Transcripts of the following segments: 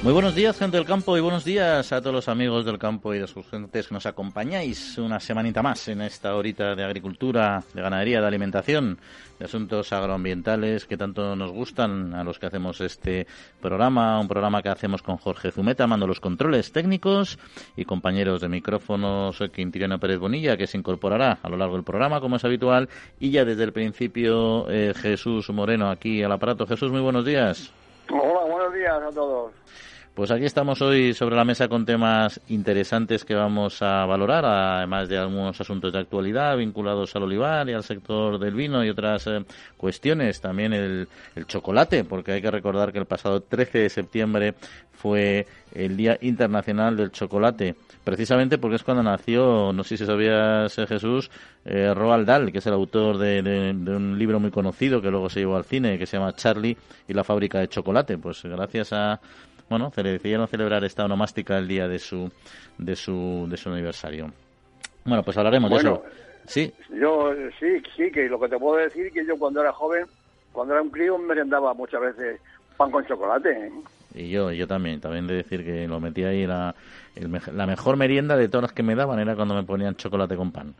Muy buenos días, gente del campo, y buenos días a todos los amigos del campo y de sus gentes que nos acompañáis una semanita más en esta horita de agricultura, de ganadería, de alimentación, de asuntos agroambientales que tanto nos gustan a los que hacemos este programa, un programa que hacemos con Jorge Zumeta, mando los controles técnicos y compañeros de micrófono, soy Quintiliano Pérez Bonilla, que se incorporará a lo largo del programa, como es habitual, y ya desde el principio eh, Jesús Moreno aquí al aparato. Jesús, muy buenos días. Hola, buenos días a todos. Pues aquí estamos hoy sobre la mesa con temas interesantes que vamos a valorar, además de algunos asuntos de actualidad vinculados al olivar y al sector del vino y otras eh, cuestiones. También el, chocolate, porque hay que recordar que el pasado 13 de septiembre fue el Día Internacional del Chocolate, precisamente porque es cuando nació, no sé si sabías eh, Jesús, eh, Roald Dahl, que es el autor de, de, un libro muy conocido que luego se llevó al cine, que se llama Charlie y la fábrica de chocolate. Pues gracias a bueno, decidieron celebrar esta onomástica el día de su, de su, de su aniversario. Bueno, pues hablaremos de eso. Sí. Yo sí, sí, que lo que te puedo decir es que yo cuando era joven, cuando era un crío, me merendaba muchas veces pan con chocolate. ¿eh? Y yo, yo también, también de decir que lo metía ahí, la, la mejor merienda de todas las que me daban era cuando me ponían chocolate con pan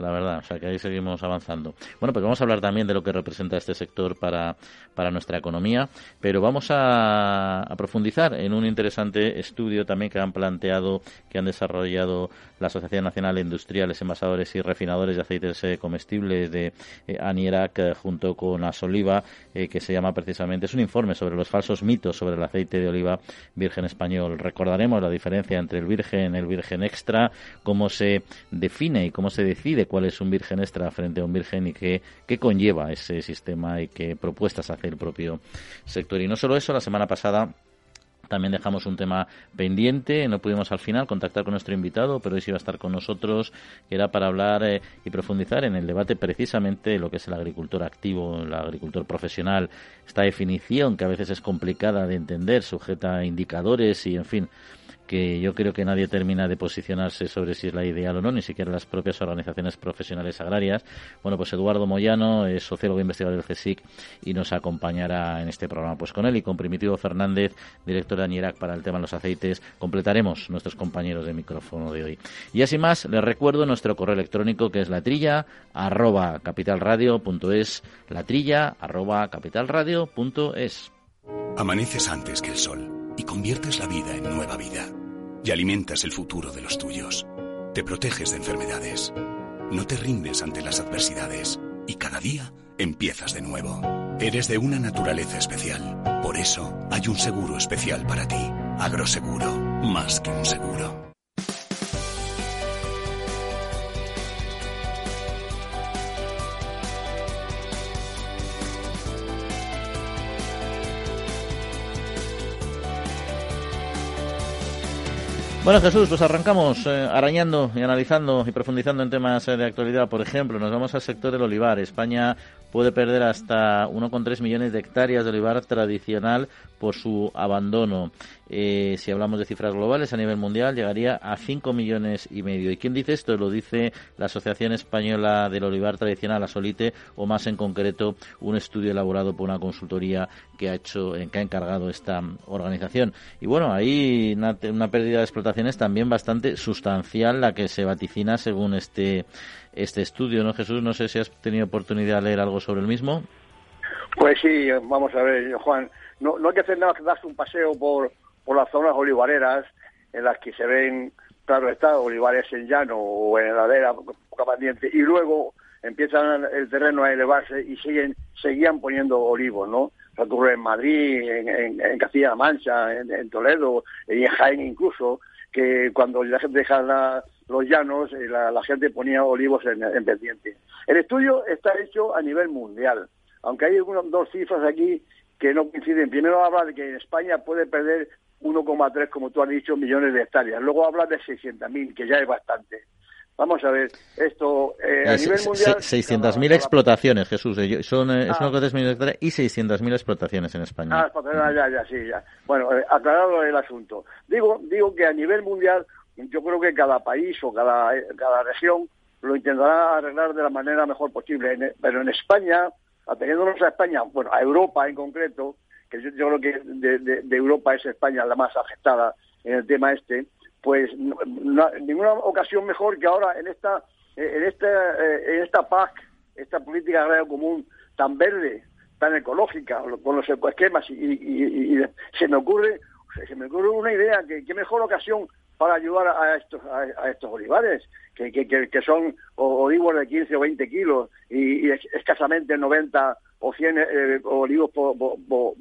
la verdad. O sea que ahí seguimos avanzando. Bueno, pues vamos a hablar también de lo que representa este sector para, para nuestra economía, pero vamos a, profundizar en un interesante estudio también que han planteado, que han desarrollado la Asociación Nacional de Industriales, Envasadores y Refinadores de Aceites eh, Comestibles de eh, eh, junto con Asoliva, que se llama precisamente, es un informe sobre los falsos mitos sobre el aceite de oliva virgen español. Recordaremos la diferencia entre el virgen, el virgen extra, cómo se define y cómo se decide cuál es un virgen extra frente a un virgen y qué, qué conlleva ese sistema y qué propuestas hace el propio sector. Y no solo eso, la semana pasada también dejamos un tema pendiente, no pudimos al final contactar con nuestro invitado, pero hoy sí iba a estar con nosotros, que era para hablar eh, y profundizar en el debate precisamente de lo que es el agricultor activo, el agricultor profesional, esta definición que a veces es complicada de entender, sujeta a indicadores y, en fin, que yo creo que nadie termina de posicionarse sobre si es la ideal o no, ni siquiera las propias organizaciones profesionales agrarias. Bueno, pues Eduardo Moyano es sociólogo e investigador del GESIC y nos acompañará en este programa. Pues con él y con Primitivo Fernández, director de ANIRAC para el tema de los aceites, completaremos nuestros compañeros de micrófono de hoy. Y así más, les recuerdo nuestro correo electrónico que es latrilla arroba capitalradio.es, latrilla arroba capitalradio.es. Amaneces antes que el sol y conviertes la vida en nueva vida. Y alimentas el futuro de los tuyos. Te proteges de enfermedades. No te rindes ante las adversidades. Y cada día empiezas de nuevo. Eres de una naturaleza especial. Por eso hay un seguro especial para ti. Agroseguro. Más que un seguro. Bueno, Jesús, pues arrancamos eh, arañando y analizando y profundizando en temas eh, de actualidad. Por ejemplo, nos vamos al sector del olivar. España puede perder hasta 1,3 millones de hectáreas de olivar tradicional por su abandono. Eh, si hablamos de cifras globales a nivel mundial, llegaría a 5 millones y medio. ¿Y quién dice esto? Lo dice la Asociación Española del Olivar Tradicional, Asolite, o más en concreto un estudio elaborado por una consultoría que ha hecho, que ha encargado esta organización. Y bueno, hay una, una pérdida de explotaciones también bastante sustancial la que se vaticina según este este estudio, ¿no, Jesús? No sé si has tenido oportunidad de leer algo sobre el mismo. Pues sí, vamos a ver, Juan. No, no hay que hacer nada que darse un paseo por, por las zonas olivareras en las que se ven, claro está, olivares en llano o en ladera poca pendiente, y luego empiezan el terreno a elevarse y siguen seguían poniendo olivos, ¿no? Se ocurre en Madrid, en, Castilla-La Mancha, en, Toledo, y en Jaén incluso, que cuando la gente deja la, los llanos, eh, la, la gente ponía olivos en, en, pendiente. El estudio está hecho a nivel mundial, aunque hay unas dos cifras aquí que no coinciden. Primero habla de que en España puede perder 1,3, como tú has dicho, millones de hectáreas. Luego habla de 600.000, que ya es bastante. Vamos a ver, esto eh, a nivel mundial... 600.000 explotaciones, Jesús. Eh, son, eh, ah. millones de hectáreas y 600.000 explotaciones en España. Ah, ya, ya, sí, ya. Bueno, aclarado el asunto. Digo, digo que a nivel mundial yo creo que cada país o cada, cada región lo intentará arreglar de la manera mejor posible. pero en España, ateniéndonos a España, bueno, a Europa en concreto, que yo, creo que de, Europa es España la más afectada en el tema este, pues ninguna ocasión mejor que ahora en esta en esta eh, en esta PAC, esta política agraria común tan verde, tan ecológica, con los esquemas y, se me ocurre se me ocurre una idea que qué mejor ocasión para ayudar a estos a, estos olivares que, que, que, son olivos de 15 o 20 kilos y, escasamente 90 o 100 eh, olivos por,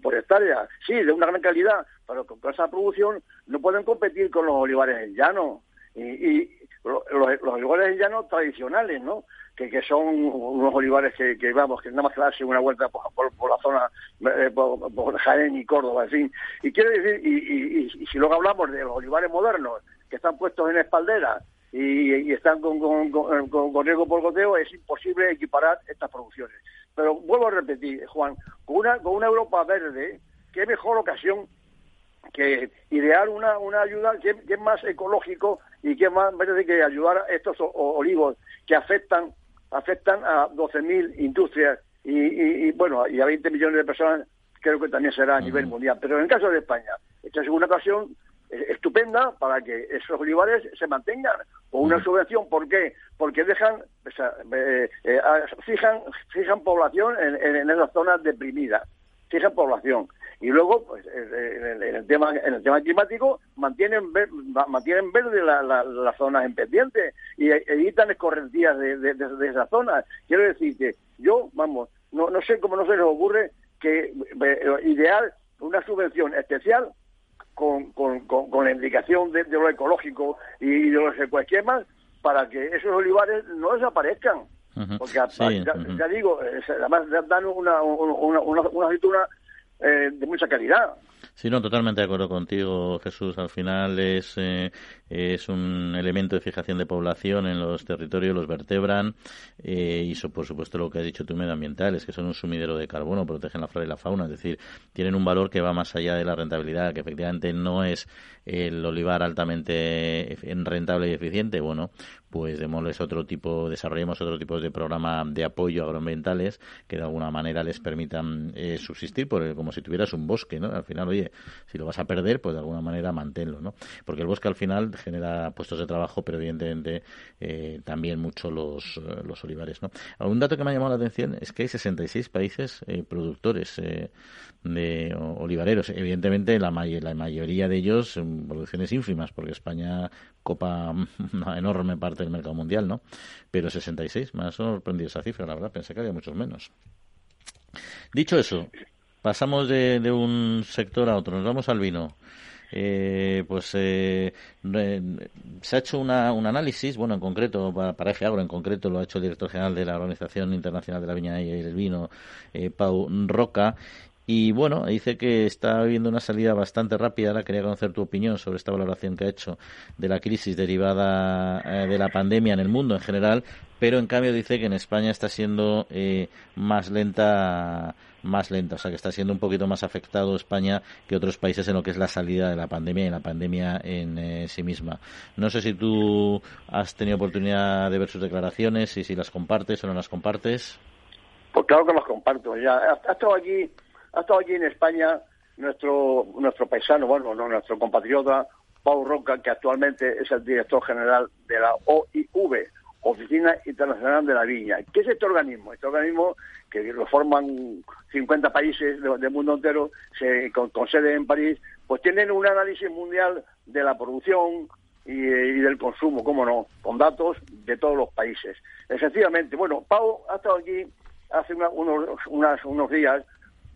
por, hectárea. Sí, de una gran calidad, pero con esa producción no pueden competir con los olivares en llano. Y, y los, olivares en llano tradicionales, ¿no? Que, que son unos olivares que, que, vamos, que nada más que darse una vuelta por, por, la zona, eh, por, Jaén y Córdoba, en fin. Y quiero decir, y, y, si luego hablamos de los olivares modernos, que están puestos en espaldera y, están con, con, con, riesgo por goteo, es imposible equiparar estas producciones. Pero vuelvo a repetir, Juan, con una, con una Europa verde, qué mejor ocasión que idear una, una ayuda que, es más ecológico y que más verde que ayudar a estos olivos que afectan afectan a 12.000 industrias y, bueno y a 20 millones de personas creo que también será a nivel mundial pero en el caso de España esta es una ocasión estupenda para que esos olivares se mantengan con una subvención. ¿Por qué? Porque dejan, eh, eh, fijan, fijan población en, en, esas zonas deprimidas, fijan población. Y luego, pues, eh, en, el, tema en el tema climático, mantienen mantienen verde las zonas en pendiente y e, evitan escorrentías de, de, de, esas zonas. Quiero decir que yo, vamos, no, no sé cómo no se les ocurre que ideal una subvención especial con, con, con, la indicación de, lo ecológico y de los ecoesquemas para que esos olivares no desaparezcan. Porque ya, digo, además dan una, una, una, una aceituna eh, de mucha calidad. Sí, no, totalmente de acuerdo contigo, Jesús. Al final es, eh, es un elemento de fijación de población en los territorios, los vertebran eh, y, eso, por supuesto, lo que has dicho tú, medioambientales, que son un sumidero de carbono, protegen la flora y la fauna, es decir, tienen un valor que va más allá de la rentabilidad, que efectivamente no es el olivar altamente rentable y eficiente. Bueno, pues démosles otro tipo, desarrollemos otro tipo de programa de apoyo agroambientales que de alguna manera les permitan eh, subsistir por como si tuvieras un bosque, ¿no? Al final, oye, si lo vas a perder, pues de alguna manera manténlo, ¿no? Porque el bosque al final genera puestos de trabajo, pero evidentemente eh, también mucho los, eh, los olivares, ¿no? Un dato que me ha llamado la atención es que hay 66 países productores de olivareros. Evidentemente, la, la mayoría de ellos en producciones ínfimas, porque España copa una enorme parte del mercado mundial, ¿no? Pero 66, me ha sorprendido esa cifra, la verdad, pensé que había muchos menos. Dicho eso, pasamos de, un sector a otro, nos vamos al vino. Eh, pues eh, se ha hecho una, un análisis, bueno, en concreto, para, para Agro, en concreto lo ha hecho el director general de la Organización Internacional de la Viña y el Vino, eh, Pau Roca, y bueno, dice que está viendo una salida bastante rápida. Ahora quería conocer tu opinión sobre esta valoración que ha hecho de la crisis derivada eh, de la pandemia en el mundo en general, pero en cambio dice que en España está siendo eh, más lenta más lenta, o sea que está siendo un poquito más afectado España que otros países en lo que es la salida de la pandemia y la pandemia en eh, sí misma. No sé si tú has tenido oportunidad de ver sus declaraciones y si las compartes o no las compartes. Pues claro que las comparto. Ya ha estado aquí ha estado aquí en España nuestro, nuestro paisano, bueno, no, nuestro compatriota, Pau Roca, que actualmente es el director general de la OIV, Oficina Internacional de la Viña. ¿Qué es este organismo? Este organismo, que lo forman 50 países del mundo entero, se, con, sede en París, pues tienen un análisis mundial de la producción y, del consumo, cómo no, con datos de todos los países. Efectivamente, bueno, Pau ha estado aquí hace unos, unos días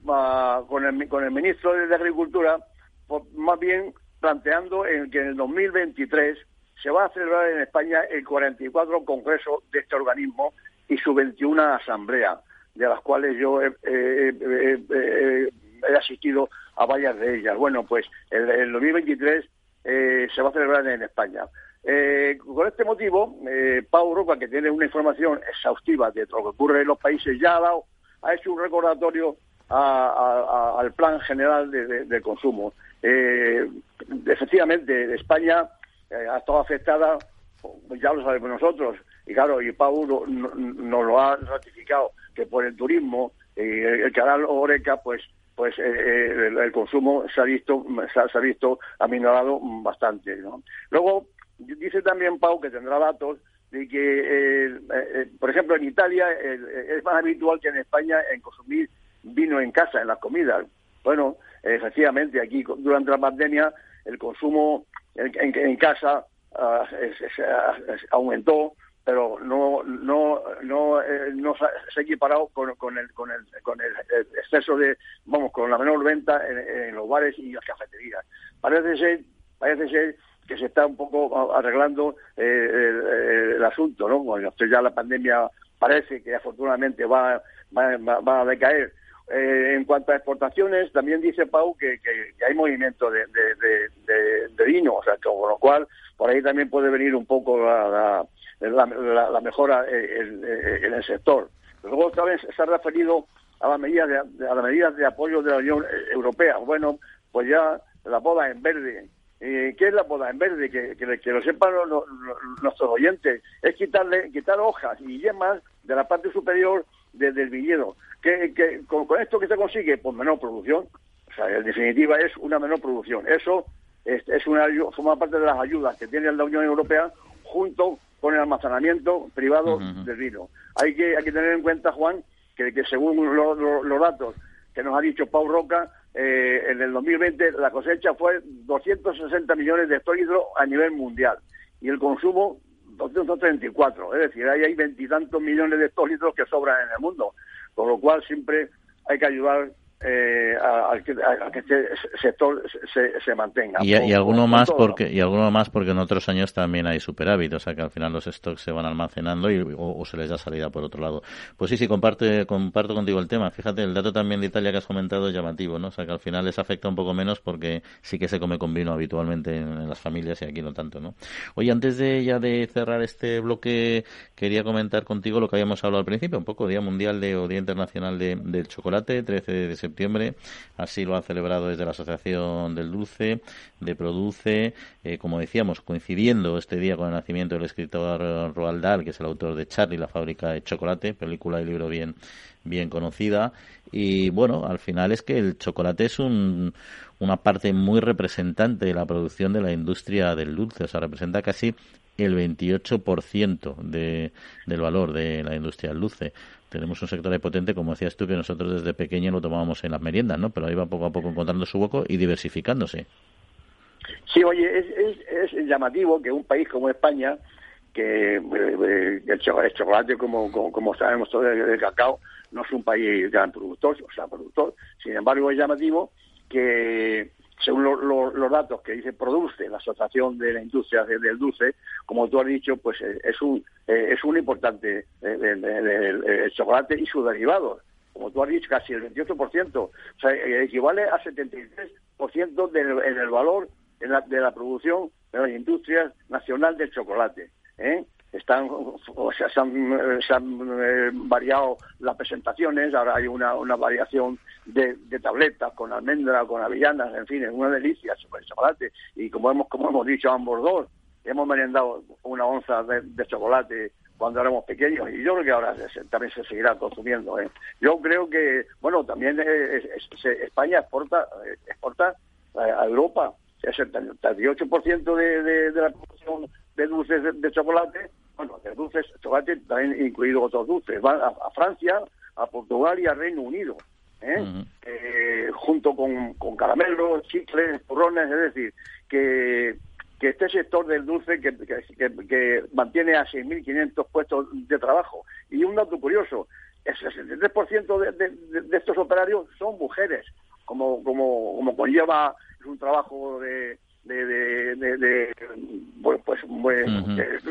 con, el, con el ministro de Agricultura, pues, más bien planteando en que en el 2023 se va a celebrar en España el 44 Congreso de este organismo y su 21 Asamblea, de las cuales yo he, asistido a varias de ellas. Bueno, pues el, el 2023 eh, se va a celebrar en España. Eh, con este motivo, eh, Pau Roca, que tiene una información exhaustiva de lo que ocurre en los países, ya ha, dado, ha hecho un recordatorio al plan general de, consumo. Eh, efectivamente, España ha estado afectada, ya lo sabemos nosotros, y claro, y Pau nos no, lo ha ratificado, que por el turismo, el, canal Oreca, pues pues el, consumo se ha visto se ha, visto aminorado bastante ¿no? luego dice también Pau que tendrá datos de que por ejemplo en Italia es más habitual que en España en consumir vino en casa en las comidas bueno efectivamente aquí durante la pandemia el consumo en, casa ah, aumentó pero no no no eh, no se ha equiparado con, el con el con el exceso de vamos con la menor venta en, los bares y las cafeterías. Parece ser parece ser que se está un poco arreglando eh, el, asunto no bueno ya la pandemia parece que afortunadamente va va, va a decaer eh, en cuanto a exportaciones, también dice Pau que, que, hay movimiento de, de, vino, o sea, con lo cual por ahí también puede venir un poco la, la, mejora en, el sector. Luego también se ha referido a las medidas de, a las medidas de apoyo de la Unión Europea. Bueno, pues ya la boda en verde. Eh, ¿Qué es la boda en verde? Que, que, lo sepan nuestros oyentes. Es quitarle quitar hojas y yemas de la parte superior del viñedo. ¿Qué, con, esto que se consigue? Pues menor producción. O sea, en definitiva es una menor producción. Eso es, es una, forma parte de las ayudas que tiene la Unión Europea junto con el almacenamiento privado del vino. Hay que, hay que tener en cuenta, Juan, que, que según los datos que nos ha dicho Pau Roca, eh, en el 2020 la cosecha fue 260 millones de hectolitros a nivel mundial y el consumo 234. Es decir, ahí hay veintitantos millones de hectolitros que sobran en el mundo, con lo cual siempre hay que ayudar eh, a, que, este sector se, se mantenga. Y, y alguno más porque y alguno más porque en otros años también hay superávit, o sea que al final los stocks se van almacenando y, o, se les da salida por otro lado. Pues sí, sí, comparte, comparto contigo el tema. Fíjate, el dato también de Italia que has comentado es llamativo, ¿no? O sea que al final les afecta un poco menos porque sí que se come con vino habitualmente en, las familias y aquí no tanto, ¿no? Oye, antes de ya de cerrar este bloque, quería comentar contigo lo que habíamos hablado al principio, un poco Día Mundial de, o Día Internacional de, del Chocolate, 13 de septiembre septiembre. Así lo ha celebrado desde la Asociación del Dulce, de Produce, eh, como decíamos, coincidiendo este día con el nacimiento del escritor Roald Dahl, que es el autor de Charlie, la fábrica de chocolate, película y libro bien bien conocida. Y bueno, al final es que el chocolate es un, una parte muy representante de la producción de la industria del dulce, o sea, representa casi el 28% de, del valor de la industria del dulce tenemos un sector ahí potente, como decías tú, que nosotros desde pequeño lo tomábamos en las meriendas, ¿no? Pero ahí va poco a poco encontrando su hueco y diversificándose. Sí, oye, es, es, llamativo que un país como España, que eh, el, chocolate, como, como, sabemos todos, el, cacao, no es un país gran productor, o sea, productor. Sin embargo, es llamativo que según los datos que dice Produce, la Asociación de la Industria del Dulce, como tú has dicho, pues eh, es un eh, es un importante eh, el, chocolate y sus derivados. Como tú has dicho, casi el 28%, o sea, equivale a 73% del, en el valor de la, producción de la industria nacional del chocolate. Están o sea, se han, se han eh, variado las presentaciones, ahora hay una, una variación de, de, tabletas con almendra, con avellanas, en fin, es una delicia el chocolate. Y como hemos, como hemos dicho ambos dos, hemos merendado una onza de, chocolate cuando éramos pequeños y yo creo que ahora también se seguirá consumiendo. ¿eh? Yo creo que, bueno, también España exporta, exporta a Europa el 78% de, de, de la producción de dulces de chocolate bueno, de dulces, chocolate, también incluido otros dulces, van a, Francia, a Portugal y a Reino Unido, ¿eh? eh junto con, con caramelos, chicles, turrones, es decir, que, que este sector del dulce que, que, que mantiene a 6.500 puestos de trabajo. Y un dato curioso, el 63% de, de, de, estos operarios son mujeres, como, como, como conlleva es un trabajo de, de, de, de, bueno, pues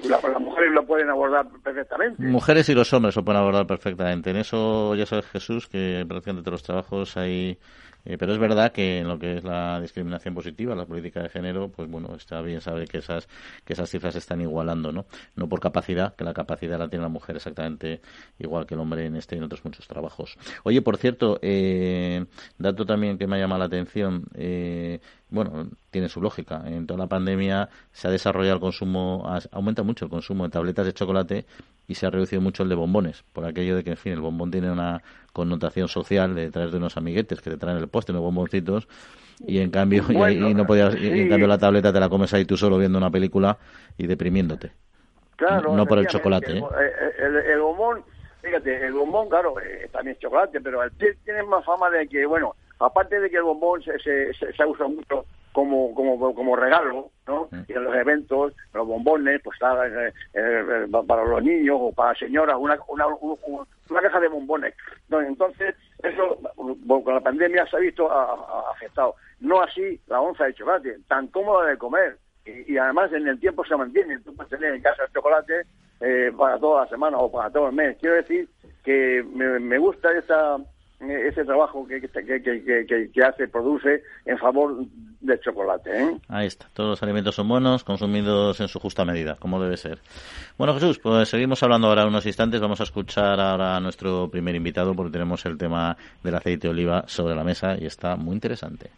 las mujeres lo pueden abordar perfectamente. Mujeres y los hombres lo pueden abordar perfectamente. En eso ya sabes, Jesús, que prácticamente todos los trabajos hay Eh, pero es verdad que en lo que es la discriminación positiva, la política de género, pues bueno, está bien saber que esas, que esas cifras se están igualando, ¿no? No por capacidad, que la capacidad la tiene la mujer exactamente igual que el hombre en este y en otros muchos trabajos. Oye, por cierto, eh, dato también que me ha llamado la atención, eh, bueno, tiene su lógica. En toda la pandemia se ha desarrollado el consumo, aumenta mucho el consumo de tabletas de chocolate y se ha reducido mucho el de bombones, por aquello de que, en fin, el bombón tiene una connotación social de traer de unos amiguetes que te traen el postre, unos bomboncitos, y en cambio, y, no podías, en cambio la tableta te la comes ahí tú solo viendo una película y deprimiéndote. Claro, no por el chocolate. ¿eh? El, el, bombón, fíjate, el bombón, claro, eh, también es chocolate, pero el tiene más fama de que, bueno, aparte de que el bombón se, se, se, usa mucho como, como, como regalo, ¿no? Mm. Y en los eventos, los bombones, pues eh, eh, para los niños o para señoras, una, una, una, caja de bombones. Entonces, eso con la pandemia se ha visto afectado. No así la onza de chocolate, tan cómoda de comer. Y, además en el tiempo se mantiene. Tú puedes tener en casa el chocolate eh, para toda la semana o para todo el mes. Quiero decir que me, me gusta esa ese trabajo que, que, que, hace, produce en favor del chocolate. ¿eh? Ahí está, todos los alimentos son buenos, consumidos en su justa medida, como debe ser. Bueno, Jesús, pues seguimos hablando ahora unos instantes, vamos a escuchar ahora a nuestro primer invitado porque tenemos el tema del aceite de oliva sobre la mesa y está muy interesante.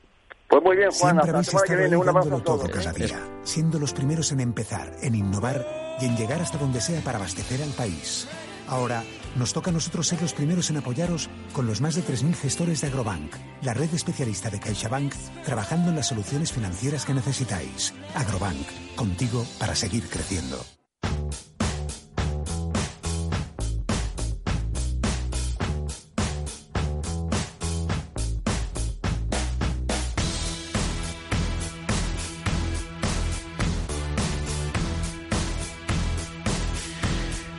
Pues muy bien, Juan, Siempre habéis estado todo cada día, siendo los primeros en empezar, en innovar y en llegar hasta donde sea para abastecer al país. Ahora nos toca a nosotros ser los primeros en apoyaros con los más de 3.000 gestores de Agrobank, la red especialista de CaixaBank, trabajando en las soluciones financieras que necesitáis. Agrobank, contigo para seguir creciendo.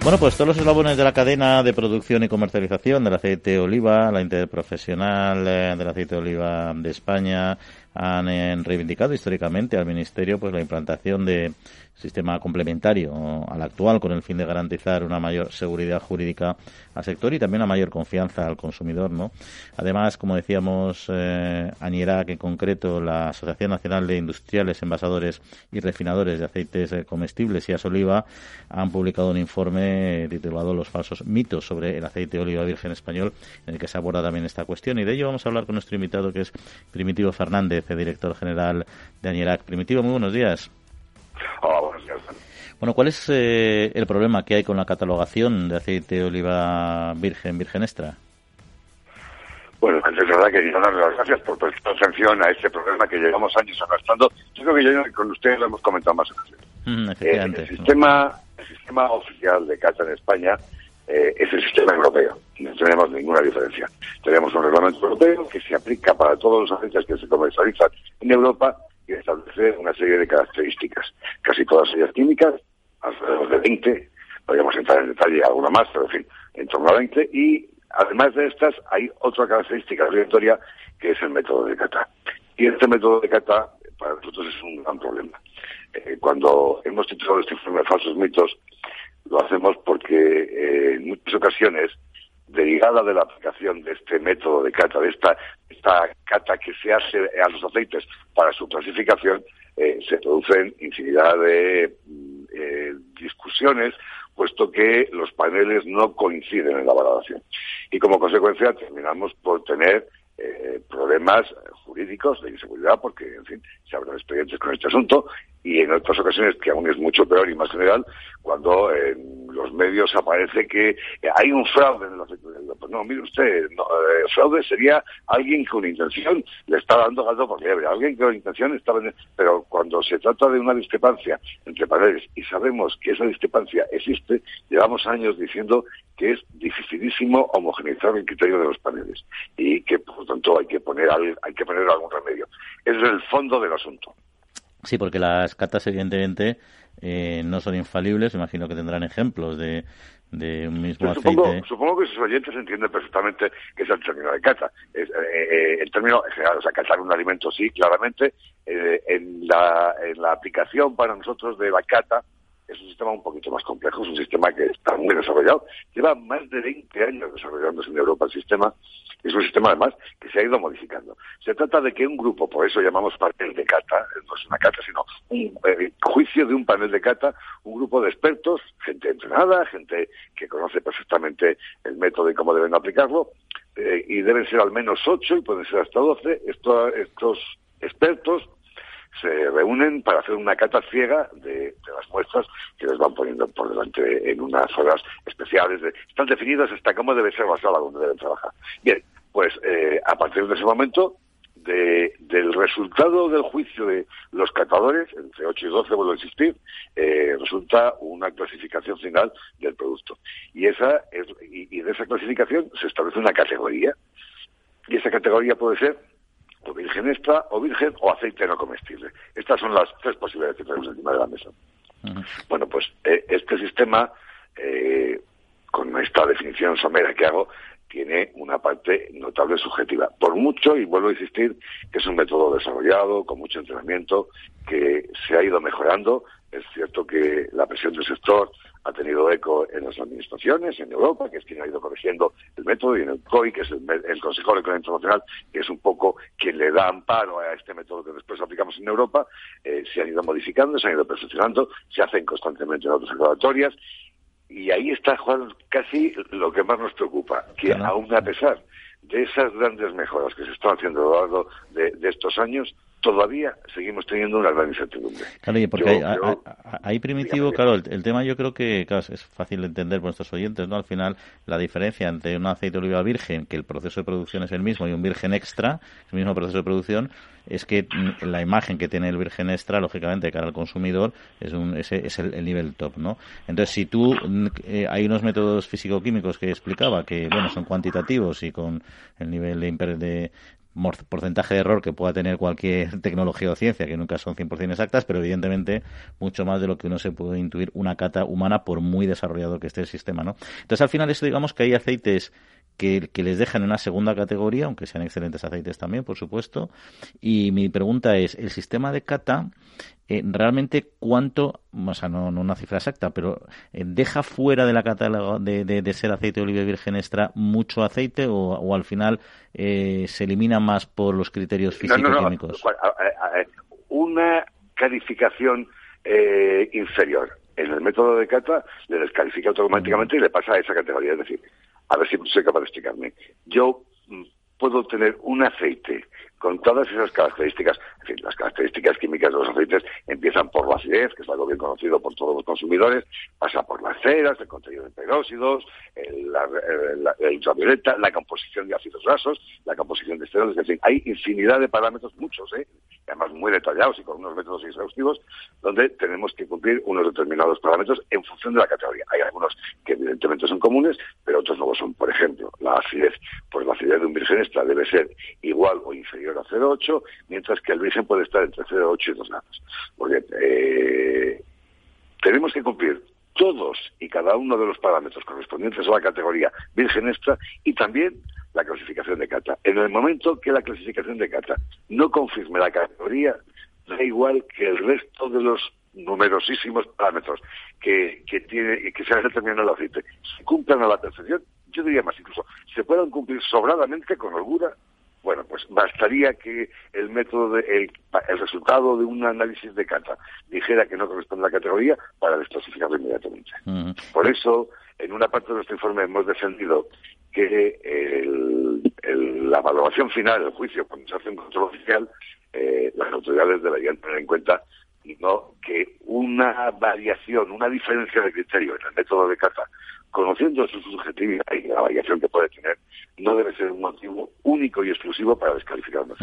Bueno, pues todos los eslabones de la cadena de producción y comercialización del aceite de oliva, la interprofesional eh, del aceite de oliva de España, han eh, reivindicado históricamente al Ministerio pues la implantación de sistema complementario al actual con el fin de garantizar una mayor seguridad jurídica al sector y también una mayor confianza al consumidor, ¿no? Además, como decíamos, eh, ANIRAC en concreto, la Asociación Nacional de Industriales, Envasadores y Refinadores de Aceites eh, Comestibles y Asoliva han publicado un informe titulado Los falsos mitos sobre el aceite de oliva virgen español, en el que se aborda también esta cuestión. Y de ello vamos a hablar con nuestro invitado, que es Primitivo Fernández, director general de ANIRAC. Primitivo, muy buenos días. Bueno, ¿cuál es eh, el problema que hay con la catalogación de aceite de oliva virgen, virgen extra? Bueno, es verdad que quiero darle las gracias por prestar atención a este problema que llevamos años arrastrando. Yo creo que yo con ustedes lo hemos comentado más. Mm, efectivamente. el, sistema, el sistema oficial de cata en España eh, es el sistema europeo. No tenemos ninguna diferencia. Tenemos un reglamento europeo que se aplica para todos los aceites que se comercializan en Europa y establecer una serie de características. Casi todas ellas químicas, alrededor de 20, podríamos entrar en detalle alguna más, pero en fin, en torno a 20, y además de estas hay otra característica obligatoria que es el método de cata. Y este método de cata para nosotros es un gran problema. Eh, cuando hemos titulado este informe falsos mitos, lo hacemos porque eh, en muchas ocasiones derivada de la aplicación de este método de cata, de esta, esta cata que se hace a los aceites para su clasificación, eh, se producen infinidad de mm, eh, discusiones, puesto que los paneles no coinciden en la valoración. Y como consecuencia terminamos por tener eh, problemas jurídicos de inseguridad, porque, en fin, se abren expedientes con este asunto, y en otras ocasiones, que aún es mucho peor y más general, cuando en los medios aparece que hay un fraude en la pues no, mire usted, no, eh, fraude sería alguien con intención le está dando gato por liebre, alguien con intención está pero cuando se trata de una discrepancia entre paneles y sabemos que esa discrepancia existe, llevamos años diciendo que es dificilísimo homogeneizar el criterio de los paneles y que por lo tanto hay que poner hay que poner algún remedio. Ese es el fondo del asunto. Sí, porque las catas evidentemente eh, no son infalibles. Imagino que tendrán ejemplos de, de un mismo aceite. Supongo, que sus oyentes entienden perfectamente que es el término de cata. Es, eh, eh, el término general, o sea, catar un alimento sí, claramente. en, la, en la aplicación para nosotros de la cata, es un sistema un poquito más complejo, es un sistema que está muy desarrollado. Lleva más de 20 años desarrollándose en Europa el sistema. Es un sistema, además, que se ha ido modificando. Se trata de que un grupo, por eso llamamos panel de cata, no es una cata, sino un eh, juicio de un panel de cata, un grupo de expertos, gente entrenada, gente que conoce perfectamente el método y cómo deben aplicarlo, eh, y deben ser al menos ocho y pueden ser hasta doce. estos expertos se reúnen para hacer una cata ciega de, las muestras que les van poniendo por delante en unas horas especiales. están definidas hasta cómo debe ser la sala donde deben trabajar. Bien, pues eh, a partir de ese momento, del resultado del juicio de los catadores, entre 8 y 12 vuelvo a insistir, eh, resulta una clasificación final del producto. Y, esa es, y de esa clasificación se establece una categoría. Y esa categoría puede ser o virgen extra, o virgen, o aceite no comestible. Estas son las tres posibilidades que tenemos encima de la mesa. Bueno, pues eh, este sistema, eh, con esta definición somera que hago, tiene una parte notable subjetiva. Por mucho, y vuelvo a insistir, que es un método desarrollado, con mucho entrenamiento, que se ha ido mejorando. Es cierto que la presión del sector ha tenido eco en las administraciones, en Europa, que es quien ha ido corrigiendo el método, y en el COI, que es el, Consejo de Economía Internacional, que es un poco quien le da amparo a este método que después aplicamos en Europa, eh, se han ido modificando, se han ido perfeccionando, se hacen constantemente en otras laboratorias, y ahí está, Juan, casi lo que más nos preocupa, que aún a pesar de esas grandes mejoras que se están haciendo a lo largo de estos años, todavía seguimos teniendo una gran incertidumbre. Claro, y porque hay, primitivo, claro, el, tema yo creo que es fácil de entender por nuestros oyentes, ¿no? Al final, la diferencia entre un aceite de oliva virgen, que el proceso de producción es el mismo, y un virgen extra, el mismo proceso de producción, es que la imagen que tiene el virgen extra, lógicamente, de cara al consumidor, es, un, es, el, nivel top, ¿no? Entonces, si tú, eh, hay unos métodos físico-químicos que explicaba que, bueno, son cuantitativos y con el nivel de, de porcentaje de error que pueda tener cualquier tecnología o ciencia, que nunca son 100% exactas, pero evidentemente mucho más de lo que uno se puede intuir una cata humana por muy desarrollado que esté el sistema, ¿no? Entonces, al final, esto digamos que hay aceites que, que, les dejan en una segunda categoría, aunque sean excelentes aceites también, por supuesto. Y mi pregunta es, ¿el sistema de cata eh, realmente cuánto, o sea, no, no una cifra exacta, pero eh, deja fuera de la catálogo de, de, ser aceite de oliva virgen extra mucho aceite o, al final eh, se elimina más por los criterios físico-químicos? Una calificación inferior en el método de cata le descalifica automáticamente y le pasa a esa categoría. Es decir, a ver si soy capaz de explicarme. Yo mm, puedo tener un aceite con todas esas características, en fin, las características químicas de los aceites empiezan por la acidez, que es algo bien conocido por todos los consumidores, pasa por las ceras, el contenido de peróxidos, la, ultravioleta, la composición de ácidos grasos, la composición de esteroides, en fin, hay infinidad de parámetros, muchos, ¿eh? además muy detallados y con unos métodos exhaustivos, donde tenemos que cumplir unos determinados parámetros en función de la categoría. Hay algunos que evidentemente son comunes, pero otros no lo son. Por ejemplo, la acidez, pues la acidez de un virgen debe ser igual o inferior a 0,8, mientras que el virgen puede estar entre 0,8 y 2 grados. Porque tenemos que cumplir todos y cada uno de los parámetros correspondientes a la categoría virgen extra y también la clasificación de cata. En el momento que la clasificación de cata no confirme la categoría, da igual que el resto de los numerosísimos parámetros que, que tiene que se han determinado el aceite se cumplan a la perfección, yo diría más incluso, se puedan cumplir sobradamente con holgura bueno, pues bastaría que el método, el, resultado de un análisis de cata dijera que no corresponde a la categoría para desclasificarlo inmediatamente. Por eso, en una parte de nuestro informe hemos defendido que la valoración final del juicio, cuando se hace un control oficial, eh, las autoridades deberían tener en cuenta y no que una variación, una diferencia de criterio en el método de cata conociendo su subjetividad y la variación que puede tener, no debe ser un motivo único y exclusivo para descalificarnos.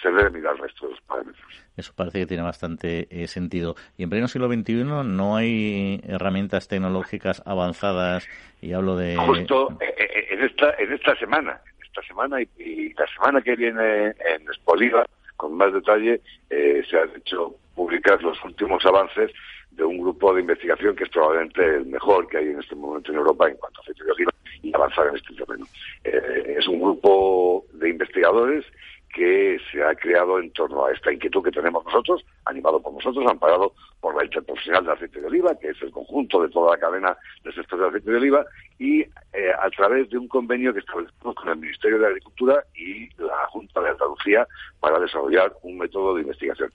Se debe mirar el resto de los parámetros. Eso parece que tiene bastante eh, sentido. Y en pleno siglo XXI no hay herramientas tecnológicas avanzadas, y hablo de... Justo eh, eh, en esta, en esta semana, esta semana y, la semana que viene en Espoliva, con más detalle, se han hecho publicar los últimos avances de un grupo de investigación que es probablemente el mejor que hay en este momento en Europa en cuanto a oliva y avanzar en este terreno. Eh, es un grupo de investigadores que se ha creado en torno a esta inquietud que tenemos nosotros, animado por nosotros, amparado por la Interprofesional de Aceite de Oliva, que es el conjunto de toda la cadena de sector de aceite de oliva, y eh, a través de un convenio que establecemos con el Ministerio de Agricultura y la Junta de Andalucía para desarrollar un método de investigación.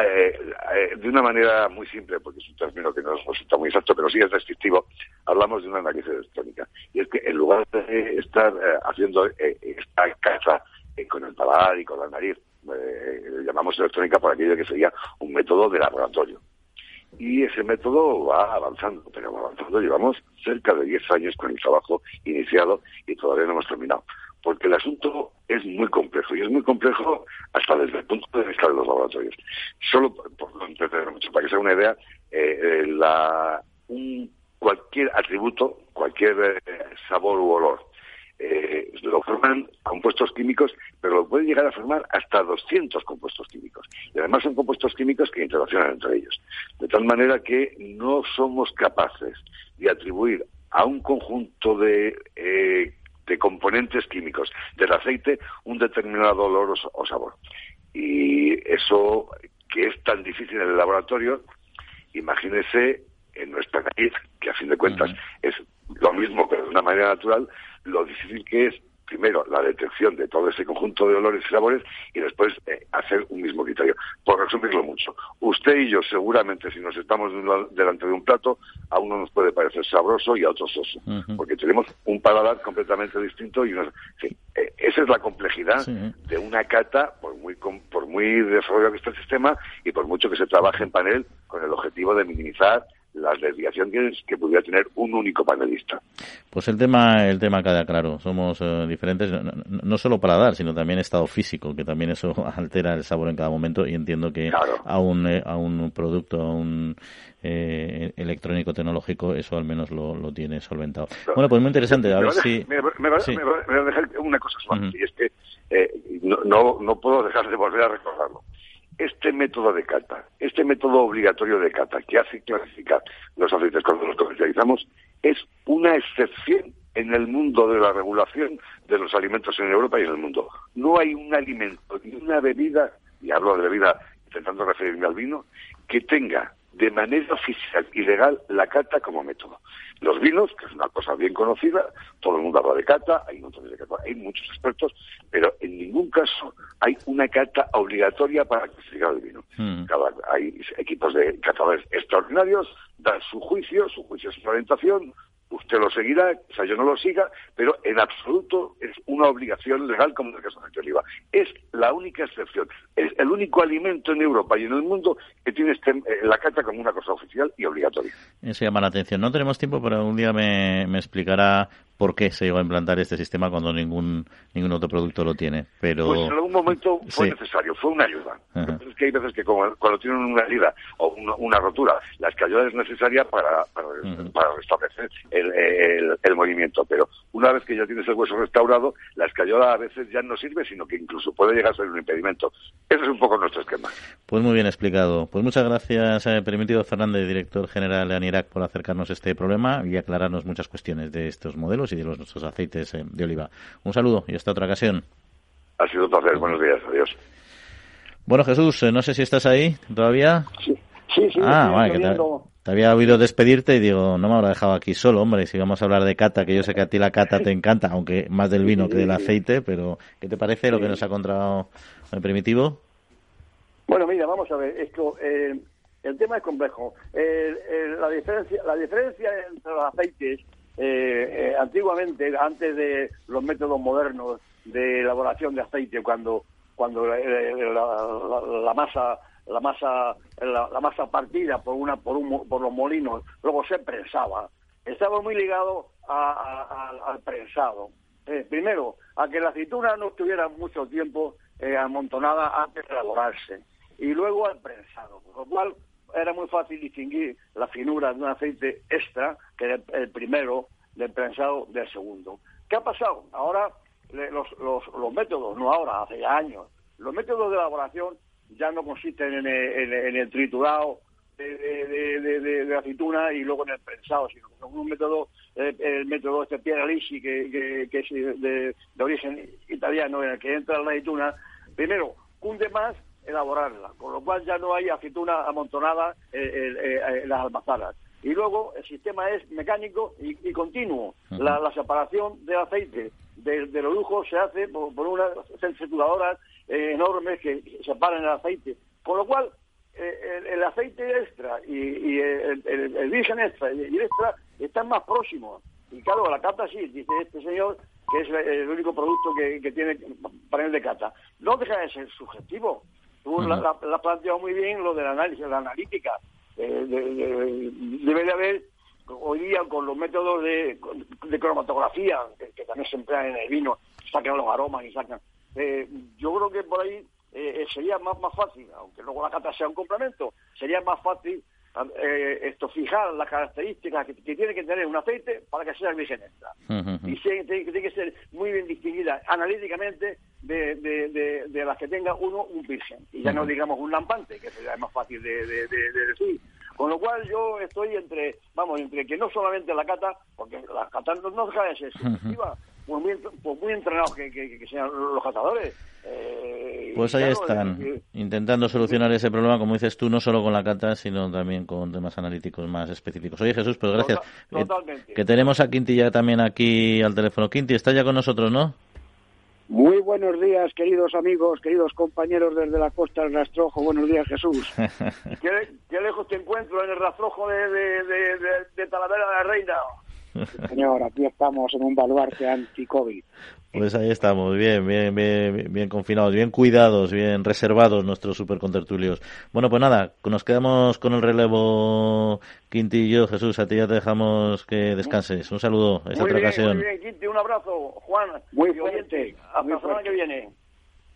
Eh, eh, de una manera muy simple, porque es un término que no resulta muy exacto, pero sí es descriptivo, hablamos de una análisis electrónica. Y es que en lugar de estar haciendo esta caza con el paladar y con la nariz. Eh, llamamos electrónica por aquello que sería un método de laboratorio. Y ese método va avanzando, pero va avanzando. Llevamos cerca de 10 años con el trabajo iniciado y todavía no hemos terminado. Porque el asunto es muy complejo y es muy complejo hasta desde el punto de vista de los laboratorios. Solo por no mucho, para que sea una idea, eh, eh, la, un, cualquier atributo, cualquier sabor u olor eh, lo forman compuestos químicos, pero lo pueden llegar a formar hasta 200 compuestos químicos. Y además son compuestos químicos que interaccionan entre ellos. De tal manera que no somos capaces de atribuir a un conjunto de, eh, de componentes químicos del aceite un determinado olor o, sabor. Y eso que es tan difícil en el laboratorio, imagínese en nuestra nariz, que a fin de cuentas es lo mismo pero de una manera natural, lo difícil que es primero la detección de todo ese conjunto de olores y sabores y después eh, hacer un mismo criterio. Por resumirlo mucho, usted y yo seguramente si nos estamos delante de un plato, a uno nos puede parecer sabroso y a otro soso, porque tenemos un paladar completamente distinto y eh, esa es la complejidad de una cata, por muy por muy desarrollado que esté el sistema y por mucho que se trabaje en panel con el objetivo de minimizar las desviaciones que pudiera tener un único panelista. Pues el tema, el tema queda claro. Somos eh, diferentes, no, solo para dar, sino también estado físico, que también eso altera el sabor en cada momento y entiendo que a, un, eh, a un producto, a un eh, electrónico tecnológico, eso al menos lo, lo tiene solventado. bueno, pues muy interesante. A ver si... Me, me, a dejar una cosa suave, y es que no, no, no puedo dejar de volver a recordarlo este método de cata, este método obligatorio de cata que hace clasificar los aceites cuando los comercializamos, es una excepción en el mundo de la regulación de los alimentos en Europa y en el mundo. No hay un alimento ni una bebida, y hablo de bebida intentando referirme al vino, que tenga de manera oficial y legal la cata como método. Los vinos, que es una cosa bien conocida, todo el mundo habla de cata, hay, hay muchos expertos, pero en ningún caso hay una cata obligatoria para clasificar el vino. Hmm. hay equipos de catadores extraordinarios, dan su juicio, su juicio es su orientación, usted lo seguirá, o sea, yo no lo siga, pero en absoluto es una obligación legal como en el caso de oliva. Es la única excepción. Es el único alimento en Europa y en el mundo que tiene este, eh, la carta como una cosa oficial y obligatoria. Eso llama la atención. No tenemos tiempo, pero un día me, me explicará por qué se llegó a implantar este sistema cuando ningún ningún otro producto lo tiene. Pero pues en algún momento fue necesario, fue una ayuda. Es que hay veces que cuando tienen una herida o una, rotura, la ayuda es necesaria para, para, restablecer el, el, movimiento. Pero una vez que ya tienes el hueso restaurado, la escayola a veces ya no sirve, sino que incluso puede llegar a ser un impedimento. Ese es un poco nuestro esquema. Pues muy bien explicado. Pues muchas gracias, eh, Permitido Fernández, director general de ANIRAC, por acercarnos a este problema y aclararnos muchas cuestiones de estos modelos y de los, nuestros aceites eh, de oliva. Un saludo y hasta otra ocasión. Ha sido un placer. Buenos días. Adiós. Bueno, Jesús, eh, no sé si estás ahí todavía. Sí, sí, sí Ah, vale, que te, había oído despedirte y digo, no me habrá dejado aquí solo, hombre. Si vamos a hablar de cata, que yo sé que a ti la cata te encanta, aunque más del vino que del aceite, pero ¿qué te parece lo que nos ha encontrado el primitivo? Bueno, mira, vamos a ver. Esto, eh, el tema es complejo. la diferencia, la diferencia entre los aceites eh, eh, antiguamente, antes de los métodos modernos de elaboración de aceite, cuando cuando eh, la, masa la masa la, masa partida por una por, un, por los molinos luego se prensaba. Estaba muy ligado al prensado. Primero a que la aceituna no estuviera mucho tiempo amontonada antes de elaborarse y luego al prensado por lo cual era muy fácil distinguir la finura de un aceite extra, que era el primero, del prensado del segundo. ¿Qué ha pasado? Ahora los, los, métodos, no ahora, hace años, los métodos de elaboración ya no consisten en el, en, el triturado de, de, aceituna y luego en el prensado, sino con un método, eh, el método este Piera Lisi, que, que, es de, origen italiano, en el que entra la aceituna, primero, cunde más elaborarla, con lo cual ya no hay aceituna amontonada en las almazaras. Y luego el sistema es mecánico y, continuo. la, separación del aceite de, los lujos se hace por, unas centrifugadoras eh, enormes que separan el aceite. Con lo cual, eh, el, aceite extra y, el, virgen extra y el extra están más próximos. Y claro, la cata sí, dice este señor, que es el único producto que, que tiene panel de cata. No deja de ser subjetivo. Tú la, has planteado muy bien lo del análisis, la analítica. Eh, debe de haber hoy día con los métodos de, cromatografía que, también se emplean en el vino, sacan los aromas y sacan. Eh, yo creo que por ahí eh, sería más, más fácil, aunque luego la cata sea un complemento, sería más fácil esto fijar las características que, tiene que tener un aceite para que sea virgen extra. Y tiene, que ser muy bien distinguida analíticamente de, de, las que tenga uno un virgen. Y ya no digamos un lampante, que sería más fácil de, decir. Con lo cual yo estoy entre, vamos, entre que no solamente la cata, porque la cata no deja de ser subjetiva, pues muy, pues muy entrenados que, que, sean los catadores. Eh, pues ahí están, intentando solucionar ese problema, como dices tú, no solo con la cata, sino también con temas analíticos más específicos. Oye Jesús, pues gracias. Eh, totalmente. que tenemos a Quinti ya también aquí al teléfono. Quinti, está ya con nosotros, ¿no? Muy buenos días, queridos amigos, queridos compañeros desde la costa del Rastrojo. Buenos días, Jesús. ¿Qué, lejos te encuentro en el Rastrojo de, de, Talavera de la Reina? señor, aquí estamos en un baluarte anti-COVID. Pues ahí estamos, bien, bien, bien, bien confinados, bien cuidados, bien reservados nuestros supercontertulios. Bueno, pues nada, nos quedamos con el relevo Quintillo. Jesús, a ti ya te dejamos que descanses. Un saludo, esta otra ocasión. Muy bien, Quinti, un abrazo. Juan, muy fuerte. Hasta la semana que viene.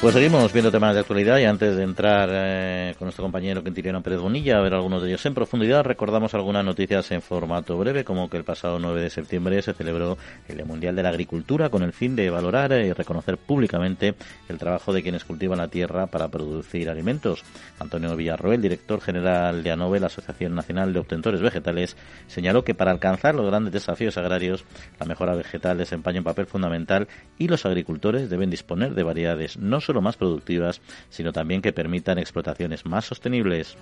Pues seguimos viendo temas de actualidad y antes de entrar eh, con nuestro compañero Quintiliano Pérez Bonilla a ver algunos de ellos en profundidad, recordamos algunas noticias en formato breve, como que el pasado 9 de septiembre se celebró el Mundial de la Agricultura con el fin de valorar y reconocer públicamente el trabajo de quienes cultivan la tierra para producir alimentos. Antonio Villarroel, director general de ANOVE, la Asociación Nacional de Obtentores Vegetales, señaló que para alcanzar los grandes desafíos agrarios, la mejora vegetal desempeña un papel fundamental y los agricultores deben disponer de variedades no solo más productivas, sino también que permitan explotaciones más sostenibles.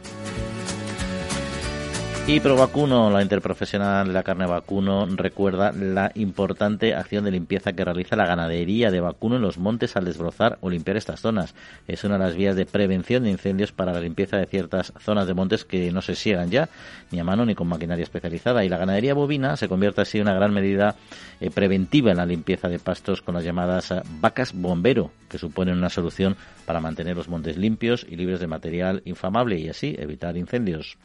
Y Provacuno, la interprofesional de la carne vacuno, recuerda la importante acción de limpieza que realiza la ganadería de vacuno en los montes al desbrozar o limpiar estas zonas. Es una de las vías de prevención de incendios para la limpieza de ciertas zonas de montes que no se siegan ya, ni a mano ni con maquinaria especializada. Y la ganadería bovina se convierte así en una gran medida eh, preventiva en la limpieza de pastos con las llamadas eh, vacas bombero, que suponen una solución para mantener los montes limpios y libres de material infamable y así evitar incendios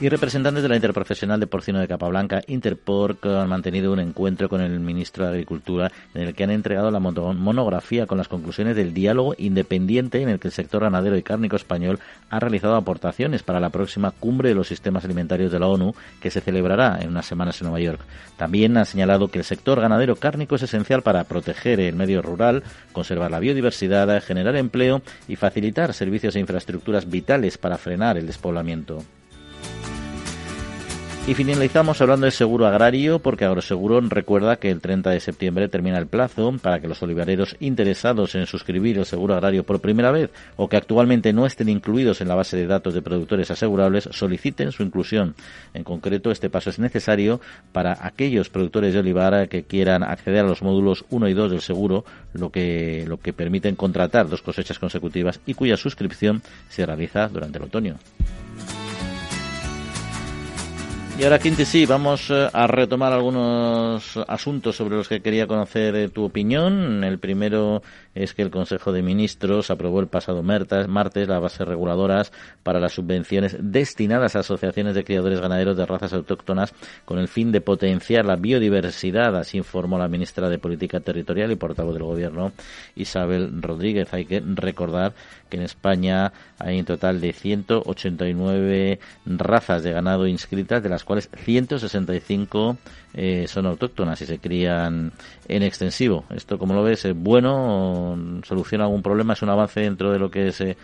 y representantes de la Interprofesional de Porcino de Capablanca, Interporc, han mantenido un encuentro con el ministro de Agricultura en el que han entregado la monografía con las conclusiones del diálogo independiente en el que el sector ganadero y cárnico español ha realizado aportaciones para la próxima cumbre de los sistemas alimentarios de la ONU que se celebrará en unas semanas en Nueva York. También han señalado que el sector ganadero cárnico es esencial para proteger el medio rural, conservar la biodiversidad, generar empleo y facilitar servicios e infraestructuras vitales para frenar el despoblamiento. Y finalizamos hablando de seguro agrario porque Agroseguro recuerda que el 30 de septiembre termina el plazo para que los olivareros interesados en suscribir el seguro agrario por primera vez o que actualmente no estén incluidos en la base de datos de productores asegurables soliciten su inclusión. En concreto, este paso es necesario para aquellos productores de olivar que quieran acceder a los módulos 1 y 2 del seguro, lo que, lo que permiten contratar dos cosechas consecutivas y cuya suscripción se realiza durante el otoño. Y ahora, Quinti, sí, vamos eh, a retomar algunos asuntos sobre los que quería conocer eh, tu opinión. El primero es que el Consejo de Ministros aprobó el pasado martes las bases reguladoras para las subvenciones destinadas a asociaciones de criadores ganaderos de razas autóctonas con el fin de potenciar la biodiversidad, así informó la ministra de Política Territorial y portavoz del Gobierno, Isabel Rodríguez. Hay que recordar que en España hay un total de 189 razas de ganado inscritas, de las cuales 165 eh, son autóctonas y se crían en extensivo. Esto, como lo ves, es bueno, soluciona algún problema, es un avance dentro de lo que es eh,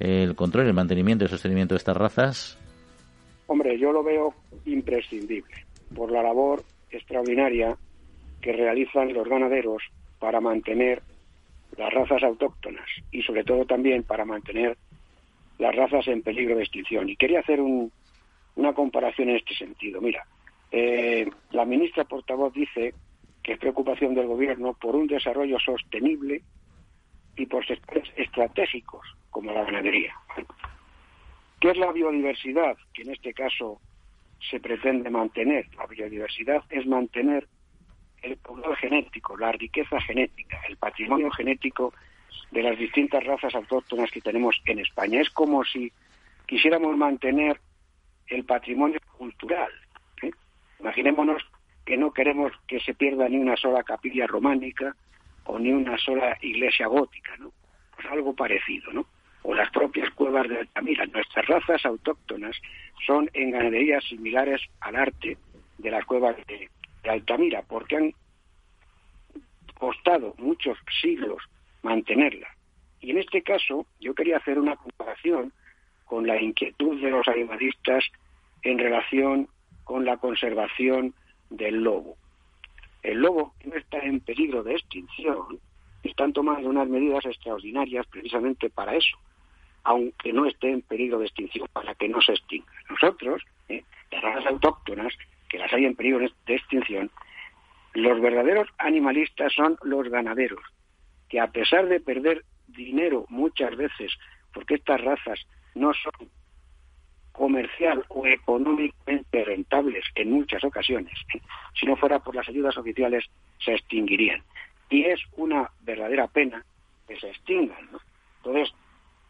el control, el mantenimiento y el sostenimiento de estas razas. Hombre, yo lo veo imprescindible por la labor extraordinaria que realizan los ganaderos para mantener las razas autóctonas y sobre todo también para mantener las razas en peligro de extinción. Y quería hacer una comparación en este sentido. Mira, eh, la ministra portavoz dice que es preocupación del gobierno por un desarrollo sostenible y por sectores estratégicos como la ganadería. ¿Qué es la biodiversidad? Que en este caso se pretende mantener. La biodiversidad es mantener el poder genético, la riqueza genética, el patrimonio genético de las distintas razas autóctonas que tenemos en España. Es como si quisiéramos mantener el patrimonio cultural. ¿eh? Imaginémonos que no queremos que se pierda ni una sola capilla románica o ni una sola iglesia gótica, ¿no? Pues algo parecido, ¿no? O las propias cuevas de Altamira. Nuestras razas autóctonas son en ganaderías similares al arte de las cuevas de, de Altamira, porque han costado muchos siglos mantenerla. Y en este caso yo quería hacer una comparación con la inquietud de los animalistas en relación con la conservación del lobo. El lobo no está en peligro de extinción, están tomando unas medidas extraordinarias precisamente para eso, aunque no esté en peligro de extinción, para que no se extinga. Nosotros, ¿eh? las razas autóctonas, que las hay en peligro de extinción, los verdaderos animalistas son los ganaderos, que a pesar de perder dinero muchas veces, porque estas razas no son comercial o económicamente rentables en muchas ocasiones, ¿eh? si no fuera por las ayudas oficiales, se extinguirían. Y es una verdadera pena que se extingan. Entonces,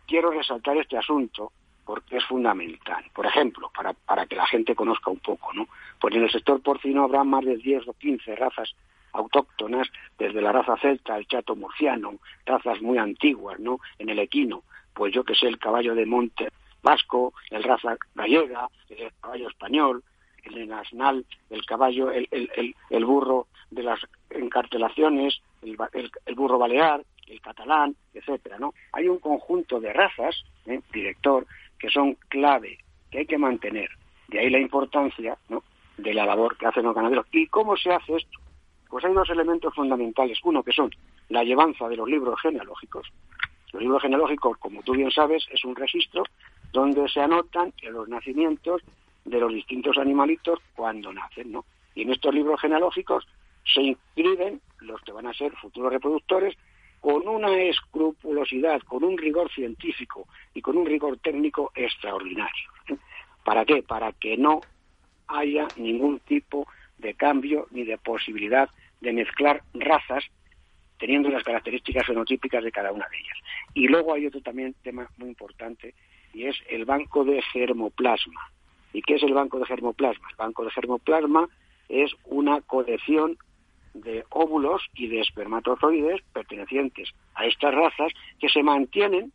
quiero resaltar este asunto porque es fundamental. Por ejemplo, para, para que la gente conozca un poco, ¿no? Pues en el sector porcino habrá más de 10 o 15 razas autóctonas, desde la raza celta, el chato murciano, razas muy antiguas, ¿no? En el equino, pues yo que sé, el caballo de monte vasco, el raza gallega, el caballo español, el nacional, el caballo, el, el, el, burro de las encartelaciones, el, el, burro balear, el catalán, etcétera, ¿no? Hay un conjunto de razas, ¿eh? director, son clave, que hay que mantener. De ahí la importancia ¿no? de la labor que hacen los ganaderos. ¿Y cómo se hace esto? Pues hay dos elementos fundamentales. Uno, que son la llevanza de los libros genealógicos. Los libros genealógicos, como tú bien sabes, es un registro donde se anotan los nacimientos de los distintos animalitos cuando nacen, ¿no? Y en estos libros genealógicos se inscriben los que van a ser futuros reproductores con una escrupulosidad, con un rigor científico y con un rigor técnico extraordinario. ¿Para qué? Para que no haya ningún tipo de cambio ni de posibilidad de mezclar razas teniendo las características fenotípicas de cada una de ellas. Y luego hay otro también tema muy importante y es el banco de germoplasma. ¿Y qué es el banco de germoplasma? El banco de germoplasma es una colección de óvulos y de espermatozoides pertenecientes a estas razas que se mantienen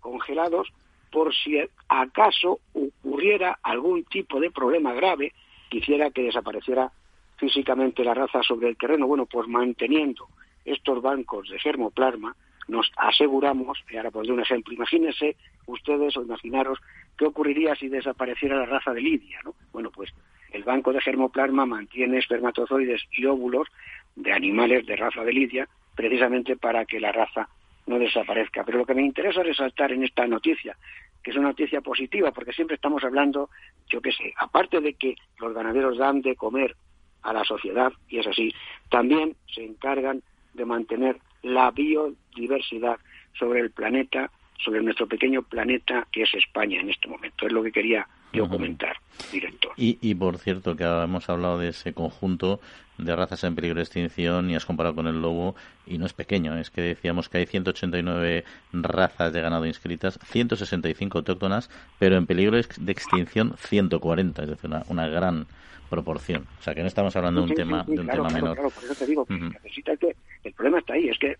congelados por si acaso ocurriera algún tipo de problema grave quisiera que desapareciera físicamente la raza sobre el terreno. Bueno, pues manteniendo estos bancos de germoplasma, nos aseguramos, y ahora pondré un ejemplo, imagínense ustedes o imaginaros qué ocurriría si desapareciera la raza de Lidia, ¿no? Bueno, pues el banco de germoplasma mantiene espermatozoides y óvulos de animales de raza de Lidia precisamente para que la raza no desaparezca. Pero lo que me interesa resaltar en esta noticia, que es una noticia positiva, porque siempre estamos hablando, yo qué sé, aparte de que los ganaderos dan de comer a la sociedad, y es así, también se encargan de mantener la biodiversidad sobre el planeta, sobre nuestro pequeño planeta que es España en este momento. Es lo que quería yo comentar, director. Y, y por cierto, que hemos hablado de ese conjunto de razas en peligro de extinción y has comparado con el lobo y no es pequeño, es que decíamos que hay 189 razas de ganado inscritas, 165 autóctonas, pero en peligro de extinción 140, es decir, una, una gran proporción. O sea, que no estamos hablando de un tema, de un tema menor. Claro, por eso te digo, necesita que el problema está ahí, es que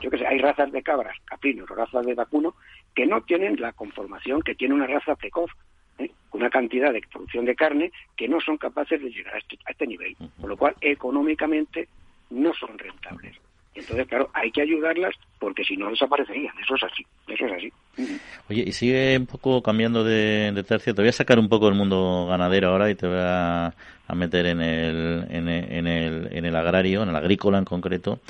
yo que sé, hay razas de cabras, caprinos o razas de vacuno que no tienen la conformación que tiene una raza precoz. Una cantidad de producción de carne que no son capaces de llegar a este, a este nivel, por lo cual económicamente no son rentables. Entonces, claro, hay que ayudarlas porque si no desaparecerían. Eso es así. Eso es así. Oye, y sigue un poco cambiando de, de tercio. Te voy a sacar un poco del mundo ganadero ahora y te voy a, a meter en el, en el, en el, en el agrario, en el agrícola en concreto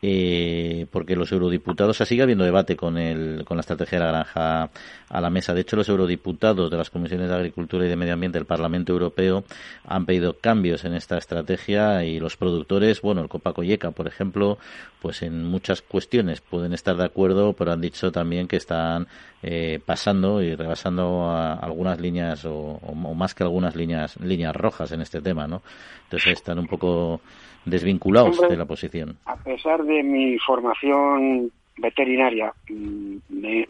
eh, porque los eurodiputados, o sigue habiendo debate con, el, con la estrategia de la granja a la mesa. De hecho, los eurodiputados de las comisiones de Agricultura y de Medio Ambiente del Parlamento Europeo han pedido cambios en esta estrategia y los productores, bueno, el Copa Coyeca, por ejemplo, pues en muchas cuestiones pueden estar de acuerdo, pero han dicho también que están eh, pasando y rebasando algunas líneas o, o, más que algunas líneas líneas rojas en este tema, ¿no? Entonces están un poco desvinculados de la posición. A pesar de mi formación veterinaria, mm, me,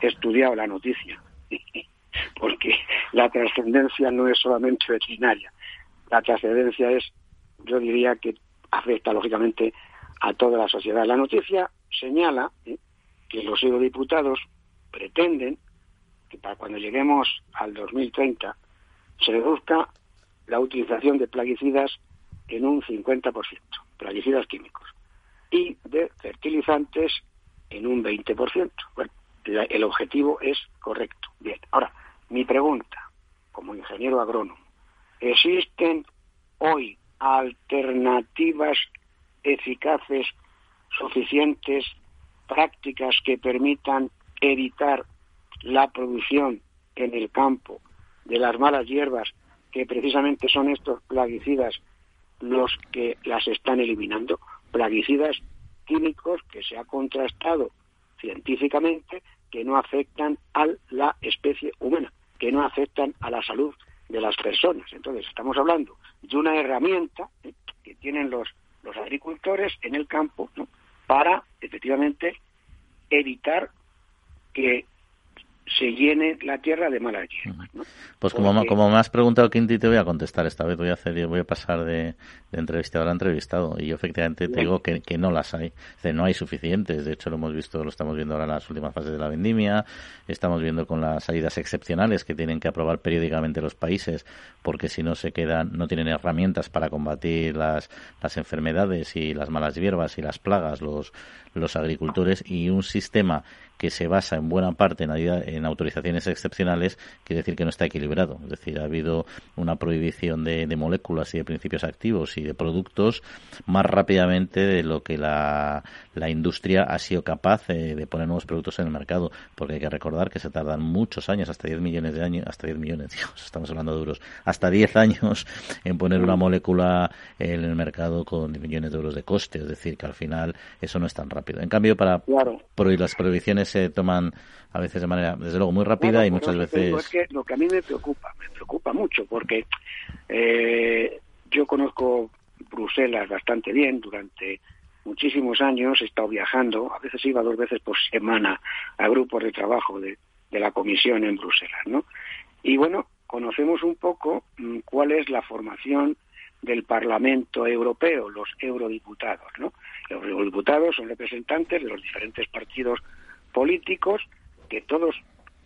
he estudiado la noticia, porque la trascendencia no es solamente veterinaria, la trascendencia es, yo diría que afecta lógicamente a toda la sociedad. La noticia señala ¿eh? que los eurodiputados pretenden que para cuando lleguemos al 2030 se reduzca la utilización de plaguicidas en un 50%, plaguicidas químicos, y de fertilizantes en un 20%. Bueno, el objetivo es correcto. Bien, ahora, mi pregunta, como ingeniero agrónomo, ¿existen hoy alternativas eficaces, suficientes, prácticas que permitan evitar la producción en el campo de las malas hierbas, que precisamente son estos plaguicidas los que las están eliminando, plaguicidas químicos que se ha contrastado científicamente que no afectan a la especie humana, que no afectan a la salud de las personas. Entonces, estamos hablando de una herramienta ¿eh? que tienen los, los agricultores en el campo para, efectivamente, evitar que se llene la tierra de malas Pues como, como me has preguntado, Quinti, te voy a contestar esta vez. Voy a hacer, voy a pasar de, de entrevistador a entrevistado. Y yo efectivamente te digo que, que no las hay. no hay suficientes. De hecho, lo hemos visto, lo estamos viendo ahora en las últimas fases de la vendimia. Estamos viendo con las salidas excepcionales que tienen que aprobar periódicamente los países, porque si no se quedan, no tienen herramientas para combatir las, las enfermedades y las malas hierbas y las plagas, los, los agricultores, y un sistema que se basa en buena parte en, en autorizaciones excepcionales, quiere decir que no está equilibrado. Es decir, ha habido una prohibición de, moléculas y de principios activos y de productos más rápidamente de lo que la, industria ha sido capaz de poner nuevos productos en el mercado. Porque hay que recordar que se tardan muchos años, hasta 10 millones de años, hasta 10 millones, estamos hablando de euros, hasta 10 años en poner una molécula en el mercado con millones de euros de coste. Es decir, que al final eso no es tan rápido. En cambio, para prohibir las prohibiciones se toman a veces de manera, desde luego, muy rápida y muchas veces... Es que lo que a mí me preocupa, me preocupa mucho, porque eh, yo conozco Bruselas bastante bien durante muchísimos años, he estado viajando, a veces iba dos veces por semana a grupos de trabajo de, de la comisión en Bruselas, ¿no? Y bueno, conocemos un poco mm, cuál es la formación del Parlamento Europeo, los eurodiputados, ¿no? Los eurodiputados son representantes de los diferentes partidos políticos que todos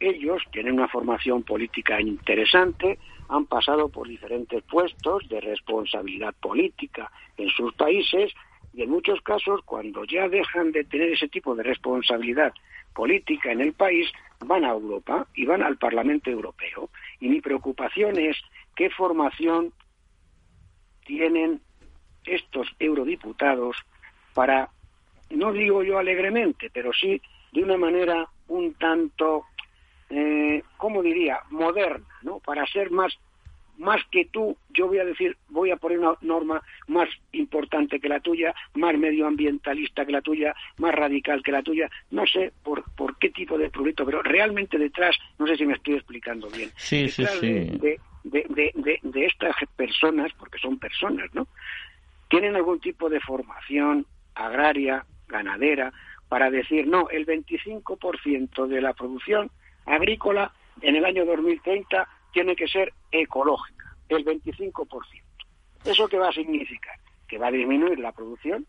ellos tienen una formación política interesante, han pasado por diferentes puestos de responsabilidad política en sus países y en muchos casos cuando ya dejan de tener ese tipo de responsabilidad política en el país van a Europa y van al Parlamento Europeo. Y mi preocupación es qué formación tienen estos eurodiputados para, no digo yo alegremente, pero sí de una manera un tanto, eh, ¿cómo diría?, moderna, ¿no? Para ser más, más que tú, yo voy a decir, voy a poner una norma más importante que la tuya, más medioambientalista que la tuya, más radical que la tuya. No sé por, por qué tipo de producto, pero realmente detrás, no sé si me estoy explicando bien. Sí, sí, sí. De, de, de, de, estas personas, porque son personas, ¿no? Tienen algún tipo de formación agraria, ganadera, para decir, no, el 25% de la producción agrícola en el año 2030 tiene que ser ecológica, el 25%. ¿Eso qué va a significar? Que va a disminuir la producción,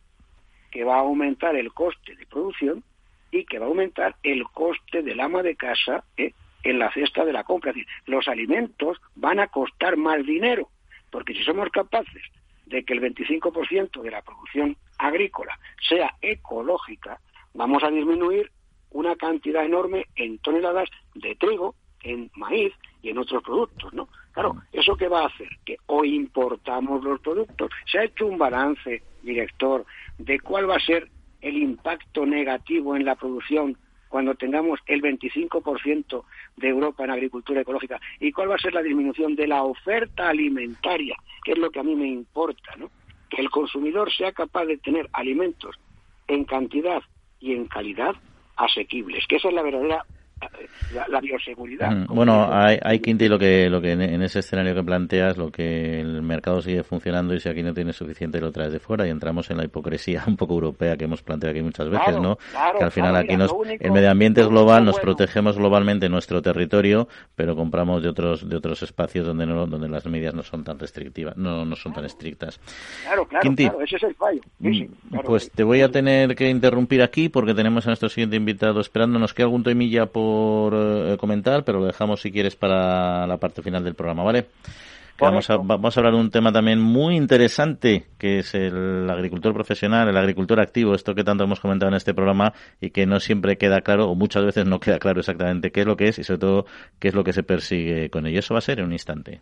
que va a aumentar el coste de producción y que va a aumentar el coste del ama de casa ¿eh? en la cesta de la compra. Es decir, los alimentos van a costar más dinero, porque si somos capaces de que el 25% de la producción agrícola sea ecológica, vamos a disminuir una cantidad enorme en toneladas de trigo, en maíz y en otros productos, ¿no? Claro, ¿eso qué va a hacer? Que o importamos los productos. Se ha hecho un balance, director, de cuál va a ser el impacto negativo en la producción cuando tengamos el 25% de Europa en agricultura ecológica y cuál va a ser la disminución de la oferta alimentaria, que es lo que a mí me importa, ¿no? Que el consumidor sea capaz de tener alimentos en cantidad y en calidad asequibles, que esa es la verdadera la, bioseguridad. Mm, bueno, hay, hay Quinti lo que, lo que en, ese escenario que planteas, lo que el mercado sigue funcionando y si aquí no tiene suficiente lo traes de fuera y entramos en la hipocresía un poco europea que hemos planteado aquí muchas veces, ¿no? que al final aquí nos, el medio ambiente es global, nos protegemos globalmente nuestro territorio, pero compramos de otros de otros espacios donde no, donde las medidas no son tan restrictivas, no, no son tan estrictas. Claro, claro, ese es el fallo. Mm, pues te voy a tener que interrumpir aquí porque tenemos a nuestro siguiente invitado esperando. Nos queda algún temilla por por eh, comentar, pero lo dejamos si quieres para la parte final del programa, ¿vale? Vamos a, vamos a hablar de un tema también muy interesante, que es el agricultor profesional, el agricultor activo, esto que tanto hemos comentado en este programa y que no siempre queda claro, o muchas veces no queda claro exactamente qué es lo que es y sobre todo qué es lo que se persigue con ello. Eso va a ser en un instante.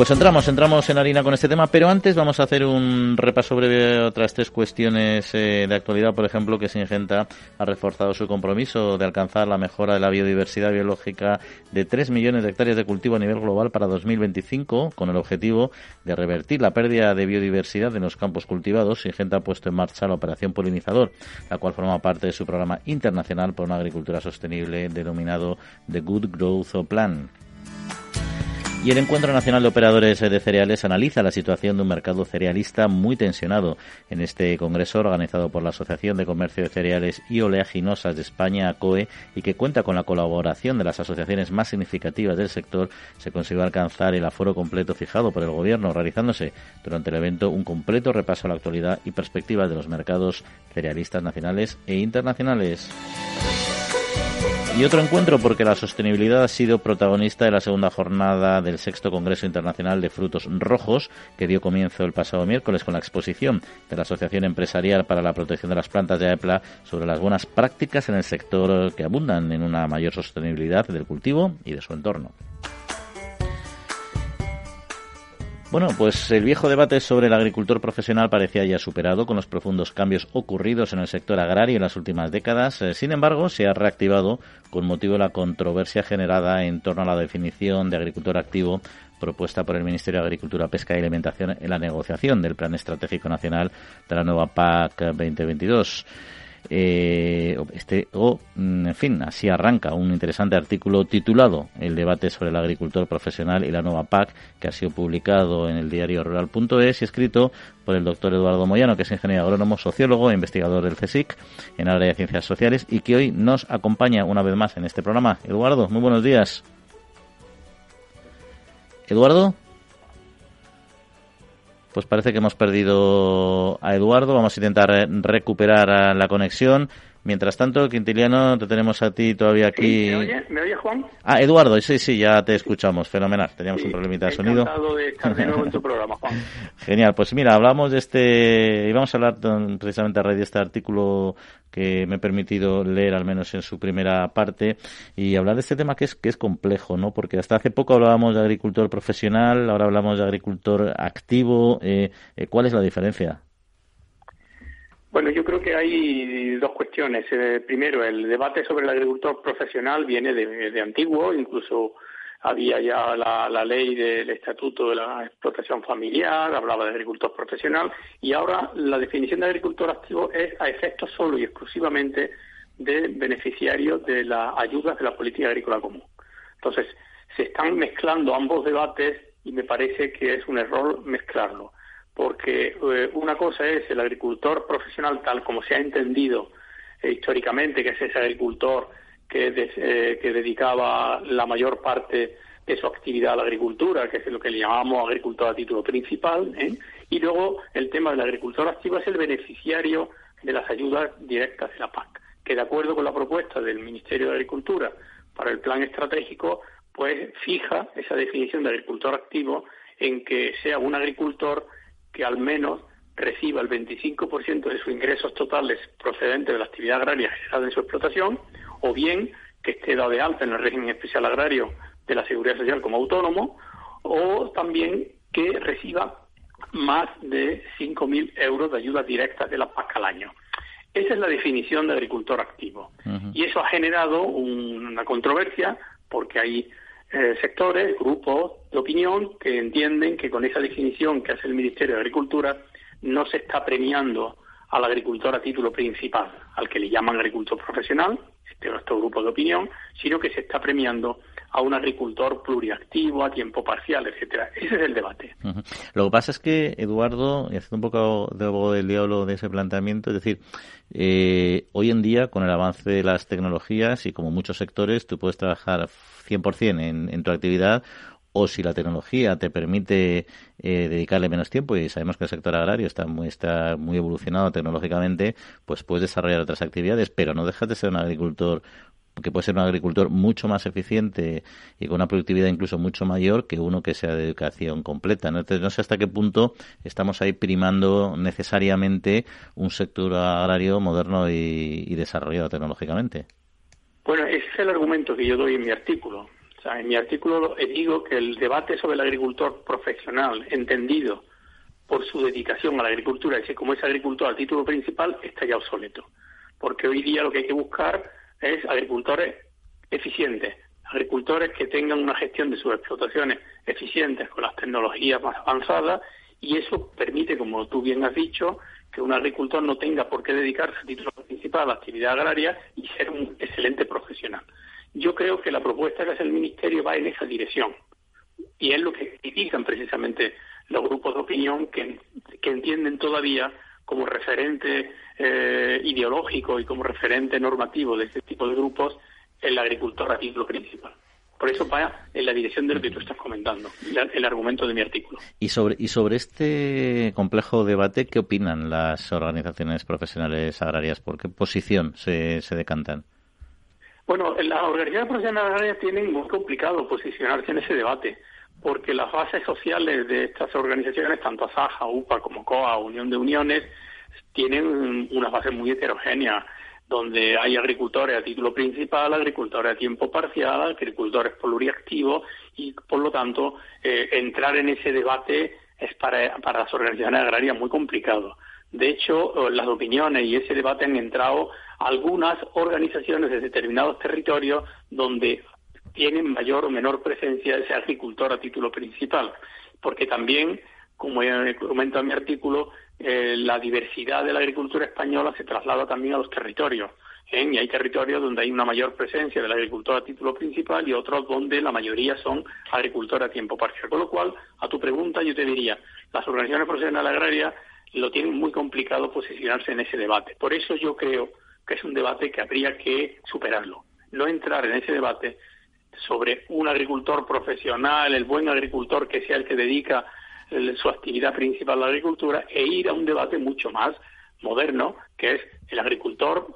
Pues entramos, entramos en harina con este tema, pero antes vamos a hacer un repaso breve de otras tres cuestiones eh, de actualidad. Por ejemplo, que Singenta ha reforzado su compromiso de alcanzar la mejora de la biodiversidad biológica de 3 millones de hectáreas de cultivo a nivel global para 2025, con el objetivo de revertir la pérdida de biodiversidad en los campos cultivados. Singenta ha puesto en marcha la operación polinizador, la cual forma parte de su programa internacional por una agricultura sostenible denominado The Good Growth Plan. Y el Encuentro Nacional de Operadores de Cereales analiza la situación de un mercado cerealista muy tensionado. En este congreso, organizado por la Asociación de Comercio de Cereales y Oleaginosas de España, ACOE, y que cuenta con la colaboración de las asociaciones más significativas del sector, se consiguió alcanzar el aforo completo fijado por el Gobierno, realizándose durante el evento un completo repaso a la actualidad y perspectivas de los mercados cerealistas nacionales e internacionales. Y otro encuentro porque la sostenibilidad ha sido protagonista de la segunda jornada del sexto Congreso Internacional de Frutos Rojos, que dio comienzo el pasado miércoles con la exposición de la Asociación Empresarial para la Protección de las Plantas de AEPLA sobre las buenas prácticas en el sector que abundan en una mayor sostenibilidad del cultivo y de su entorno. Bueno, pues el viejo debate sobre el agricultor profesional parecía ya superado con los profundos cambios ocurridos en el sector agrario en las últimas décadas. Eh, sin embargo, se ha reactivado con motivo de la controversia generada en torno a la definición de agricultor activo propuesta por el Ministerio de Agricultura, Pesca y Alimentación en la negociación del Plan Estratégico Nacional de la nueva PAC 2022 eh, este o mm, en fin así arranca un interesante artículo titulado el debate sobre el agricultor profesional y la nueva PAC que ha sido publicado en el diario rural.es y escrito por el doctor Eduardo Moyano que es ingeniero agrónomo sociólogo e investigador del CSIC en área de ciencias sociales y que hoy nos acompaña una vez más en este programa. Eduardo muy buenos días. Eduardo pues parece que hemos perdido a Eduardo. Vamos a intentar recuperar la conexión. Mientras tanto, Quintiliano, te tenemos a ti todavía aquí. ¿Me, oye? ¿Me oye, Juan? Ah, Eduardo, sí, sí, ya te escuchamos. Fenomenal. Teníamos un problemita de sonido. de estar de nuevo en tu programa, Juan. Genial. Pues mira, hablamos de este. Íbamos a hablar precisamente a raíz de este artículo que me he permitido leer, al menos en su primera parte, y hablar de este tema que es, que es complejo, ¿no? Porque hasta hace poco hablábamos de agricultor profesional, ahora hablamos de agricultor activo. Eh, eh ¿Cuál es la diferencia? Bueno, yo creo que hay dos cuestiones. Eh, primero, el debate sobre el agricultor profesional viene de, antiguo, incluso había ya la, ley del estatuto de la explotación familiar, hablaba de agricultor profesional, y ahora la definición de agricultor activo es a efectos solo y exclusivamente de beneficiarios de las ayudas de la política agrícola común. Entonces, se están mezclando ambos debates y me parece que es un error mezclarlo porque eh, una cosa es el agricultor profesional tal como se ha entendido eh, históricamente, que es ese agricultor que, eh, que dedicaba la mayor parte de su actividad a la agricultura, que es lo que le llamamos agricultor a título principal, y luego el tema del agricultor activo es el beneficiario de las ayudas directas de la PAC, que de acuerdo con la propuesta del Ministerio de Agricultura para el plan estratégico, pues fija esa definición de agricultor activo en que sea un agricultor que al menos reciba el 25% de sus ingresos totales procedentes de la actividad agraria generada en su explotación, o bien que esté dado de alta en el régimen especial agrario de la Seguridad Social como autónomo, o también que reciba más de 5.000 euros de ayuda directa de la PAC al año. Esa es la definición de agricultor activo. Y eso ha generado una controversia porque hay eh, sectores, grupos de opinión que entienden que con esa definición que hace el Ministerio de Agricultura no se está premiando al agricultor a título principal, al que le llaman agricultor profesional, este otro grupo de opinión, sino que se está premiando a un agricultor pluriactivo, a tiempo parcial, etcétera. Ese es el debate. Lo que pasa es que, Eduardo, y haciendo un poco de abogado del diablo de ese planteamiento, es decir, eh, hoy en día, con el avance de las tecnologías y como muchos sectores, tú puedes trabajar 100% en, en tu actividad o si la tecnología te permite eh, dedicarle menos tiempo y sabemos que el sector agrario está muy está muy evolucionado tecnológicamente pues puedes desarrollar otras actividades pero no dejas de ser un agricultor que puede ser un agricultor mucho más eficiente y con una productividad incluso mucho mayor que uno que sea de educación completa. ¿no? Entonces, no sé hasta qué punto estamos ahí primando necesariamente un sector agrario moderno y, desarrollado tecnológicamente. Bueno, ese es el argumento que yo doy en mi artículo. En mi artículo digo que el debate sobre el agricultor profesional, entendido por su dedicación a la agricultura, y como es agricultor al título principal, está ya obsoleto. Porque hoy día lo que hay que buscar es agricultores eficientes, agricultores que tengan una gestión de sus explotaciones eficientes con las tecnologías más avanzadas y eso permite, como tú bien has dicho, que un agricultor no tenga por qué dedicarse a título principal a la actividad agraria y ser un excelente profesional. Yo creo que la propuesta que hace el Ministerio va en esa dirección y es lo que critican precisamente los grupos de opinión que, que entienden todavía como referente eh, ideológico y como referente normativo de este tipo de grupos el agricultor a título principal. Por eso va en la dirección de lo que tú estás comentando, el argumento de mi artículo. Y sobre, y sobre este complejo debate, ¿qué opinan las organizaciones profesionales agrarias? ¿Por qué posición se, se decantan? Bueno, las organizaciones profesionales agrarias tienen muy complicado posicionarse en ese debate, porque las bases sociales de estas organizaciones, tanto ASAJA, UPA como COA, Unión de Uniones, tienen unas bases muy heterogéneas donde hay agricultores a título principal, agricultores a tiempo parcial, agricultores pluriactivos y, por lo tanto, eh, entrar en ese debate es para, para las organizaciones agrarias muy complicado. De hecho, eh, las opiniones y ese debate han entrado algunas organizaciones de determinados territorios donde tienen mayor o menor presencia ese agricultor a título principal, porque también, como comento en mi artículo, eh, la diversidad de la agricultura española se traslada también a los territorios. ¿eh? Y hay territorios donde hay una mayor presencia del agricultor a título principal y otros donde la mayoría son agricultores a tiempo parcial. Con lo cual, a tu pregunta, yo te diría, las organizaciones profesionales agrarias lo tienen muy complicado posicionarse en ese debate. Por eso yo creo que es un debate que habría que superarlo. No entrar en ese debate sobre un agricultor profesional, el buen agricultor que sea el que dedica su actividad principal a la agricultura e ir a un debate mucho más moderno, que es el agricultor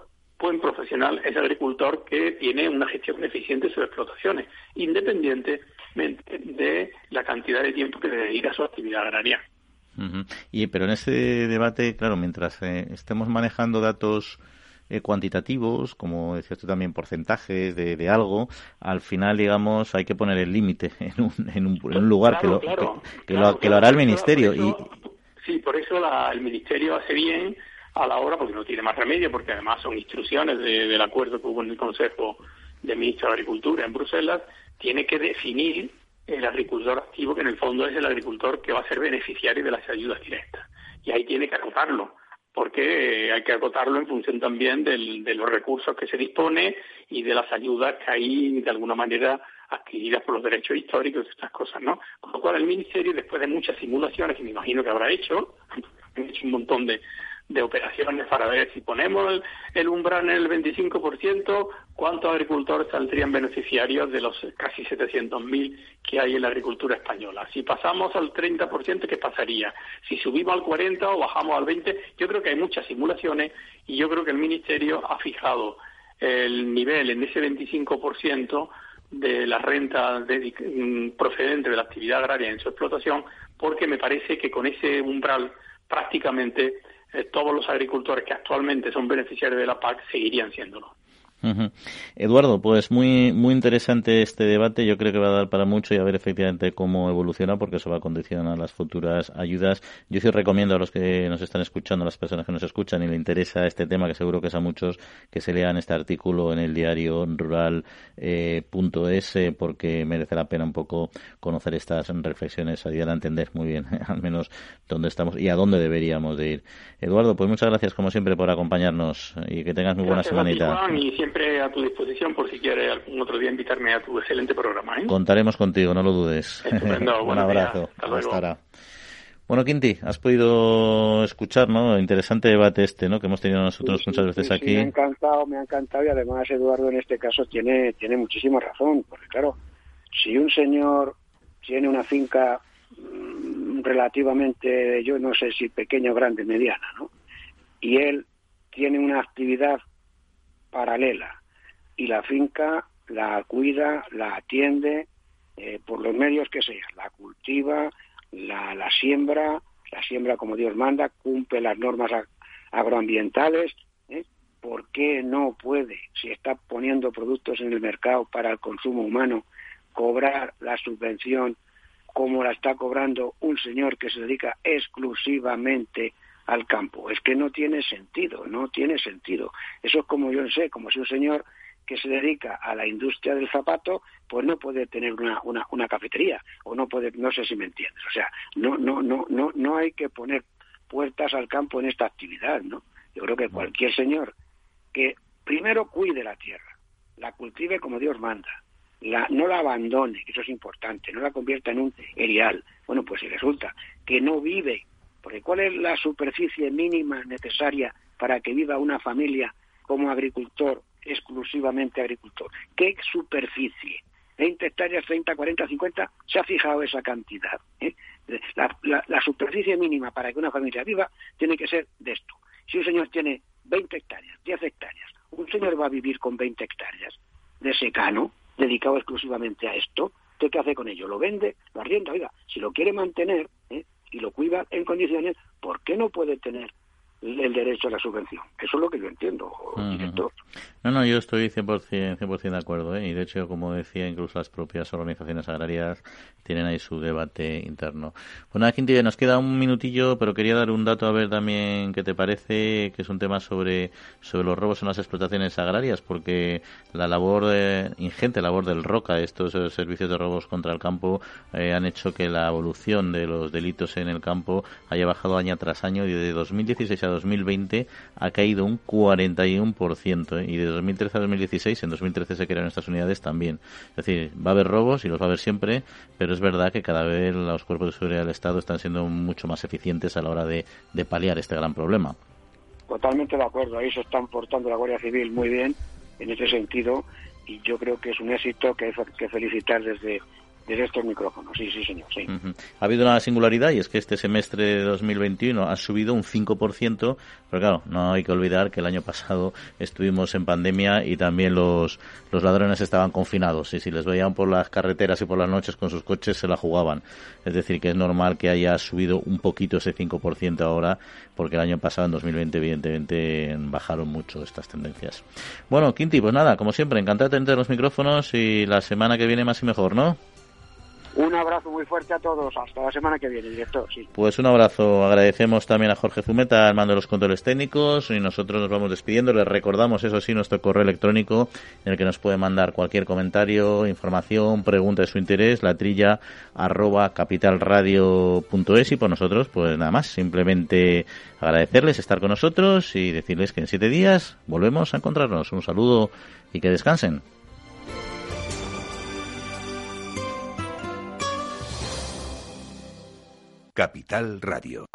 buen profesional es el agricultor que tiene una gestión eficiente de sus explotaciones, independientemente de la cantidad de tiempo que le dedica a su actividad agraria. Y pero en ese debate, claro, mientras eh, estemos manejando datos eh, cuantitativos, como decías tú también, porcentajes de, algo, al final, digamos, hay que poner el límite en un, en, un, lugar que, lo, que, lo, hará el Ministerio. y... Sí, por eso el Ministerio hace bien a la hora, porque no tiene más remedio, porque además son instrucciones del acuerdo que hubo en el Consejo de Ministros de Agricultura en Bruselas, tiene que definir el agricultor activo, que en el fondo es el agricultor que va a ser beneficiario de las ayudas directas. Y ahí tiene que acotarlo, porque hay que acotarlo en función también de los recursos que se dispone y de las ayudas que hay, de alguna manera, adquiridas por los derechos históricos y estas cosas, ¿no? Con lo cual el Ministerio, después de muchas simulaciones que me imagino que habrá hecho, han hecho un montón de, de operaciones para ver si ponemos el, umbral en el 25%, cuántos agricultores saldrían beneficiarios de los casi 700.000 que hay en la agricultura española. Si pasamos al 30%, ¿qué pasaría? Si subimos al 40% o bajamos al 20%, yo creo que hay muchas simulaciones y yo creo que el Ministerio ha fijado el nivel en ese 25% de la renta mm, procedente de la actividad agraria en su explotación, porque me parece que con ese umbral prácticamente eh, todos los agricultores que actualmente son beneficiarios de la PAC seguirían siéndolo. Eduardo, pues muy muy interesante este debate. Yo creo que va a dar para mucho y a ver efectivamente cómo evoluciona, porque eso va a condicionar las futuras ayudas. Yo sí recomiendo a los que nos están escuchando, a las personas que nos escuchan y le interesa este tema, que seguro que es a muchos, que se lean este artículo en el diario rural.es, eh, porque merece la pena un poco conocer estas reflexiones, ayudar a entender muy bien, al menos, dónde estamos y a dónde deberíamos de ir. Eduardo, pues muchas gracias como siempre por acompañarnos y que tengas muy buena semanita a tu disposición por si quieres algún otro día invitarme a tu excelente programa. ¿eh? Contaremos contigo, no lo dudes. Un abrazo. Hasta, ahora. Bueno, Quinti, has podido escuchar, ¿no? Interesante debate este, ¿no? Que hemos tenido nosotros muchas veces aquí. me ha encantado, me ha encantado y además Eduardo en este caso tiene, tiene muchísima razón, porque claro, si un señor tiene una finca mm, relativamente, yo no sé si pequeña o grande, mediana, ¿no? Y él tiene una actividad paralela y la finca la cuida, la atiende eh, por los medios que sea, la cultiva, la, siembra, la siembra como Dios manda, cumple las normas agroambientales. ¿eh? ¿Por qué no puede, si está poniendo productos en el mercado para el consumo humano, cobrar la subvención como la está cobrando un señor que se dedica exclusivamente al campo. Es que no tiene sentido, no tiene sentido. Eso es como yo sé, como si un señor que se dedica a la industria del zapato, pues no puede tener una, una, cafetería o no puede, no sé si me entiendes. O sea, no, no, no, no, no hay que poner puertas al campo en esta actividad, ¿no? Yo creo que cualquier señor que primero cuide la tierra, la cultive como Dios manda, la, no la abandone, eso es importante, no la convierta en un erial. Bueno, pues si resulta que no vive porque ¿cuál es la superficie mínima necesaria para que viva una familia como agricultor, exclusivamente agricultor? ¿Qué superficie? 20 hectáreas, 30, 40, 50, se ha fijado esa cantidad. ¿eh? La, superficie mínima para que una familia viva tiene que ser de esto. Si un señor tiene 20 hectáreas, 10 hectáreas, un señor va a vivir con 20 hectáreas de secano, dedicado exclusivamente a esto, ¿qué hace con ello? ¿Lo vende? ¿Lo arrienda? Oiga, si lo quiere mantener, ¿eh? Y lo cuida en condiciones, ¿por qué no puede tener el derecho a la subvención. Eso es lo que yo entiendo, director. No, no, yo estoy 100%, 100 de acuerdo. ¿eh? Y de hecho, como decía, incluso las propias organizaciones agrarias tienen ahí su debate interno. Nada, Quinti, nos queda un minutillo, pero quería dar un dato a ver también qué te parece, que es un tema sobre, sobre los robos en las explotaciones agrarias, porque la labor ingente labor del ROCA, estos servicios de robos contra el campo, eh, han hecho que la evolución de los delitos en el campo haya bajado año tras año y de 2016 a 2020 ha caído un 41%, ¿eh? y de 2013 a 2016, en 2013 se crearon estas unidades también. Es decir, va a haber robos y los va a haber siempre, pero es verdad que cada vez los cuerpos de seguridad del Estado están siendo mucho más eficientes a la hora de, paliar este gran problema. Totalmente de acuerdo, ahí se están portando la Guardia Civil muy bien en ese sentido y yo creo que es un éxito que hay que felicitar desde desde estos micrófonos. Sí, sí, señor. Sí. Ha habido una singularidad y es que este semestre de 2021 ha subido un 5%, pero claro, no hay que olvidar que el año pasado estuvimos en pandemia y también los, los ladrones estaban confinados y si les veían por las carreteras y por las noches con sus coches se la jugaban. Es decir, que es normal que haya subido un poquito ese 5% ahora porque el año pasado, en 2020, evidentemente bajaron mucho estas tendencias. Bueno, Quinti, pues nada, como siempre, encantado de tener los micrófonos y la semana que viene más y mejor, ¿no? Un abrazo muy fuerte a todos. Hasta la semana que viene, director. Sí. Pues un abrazo. Agradecemos también a Jorge Zumeta, al mando de los controles técnicos. Y nosotros nos vamos despidiendo. Les recordamos, eso sí, nuestro correo electrónico en el que nos puede mandar cualquier comentario, información, pregunta de su interés, la trilla arroba capitalradio.es. Y por nosotros, pues nada más. Simplemente agradecerles estar con nosotros y decirles que en siete días volvemos a encontrarnos. Un saludo y que descansen. Capital Radio.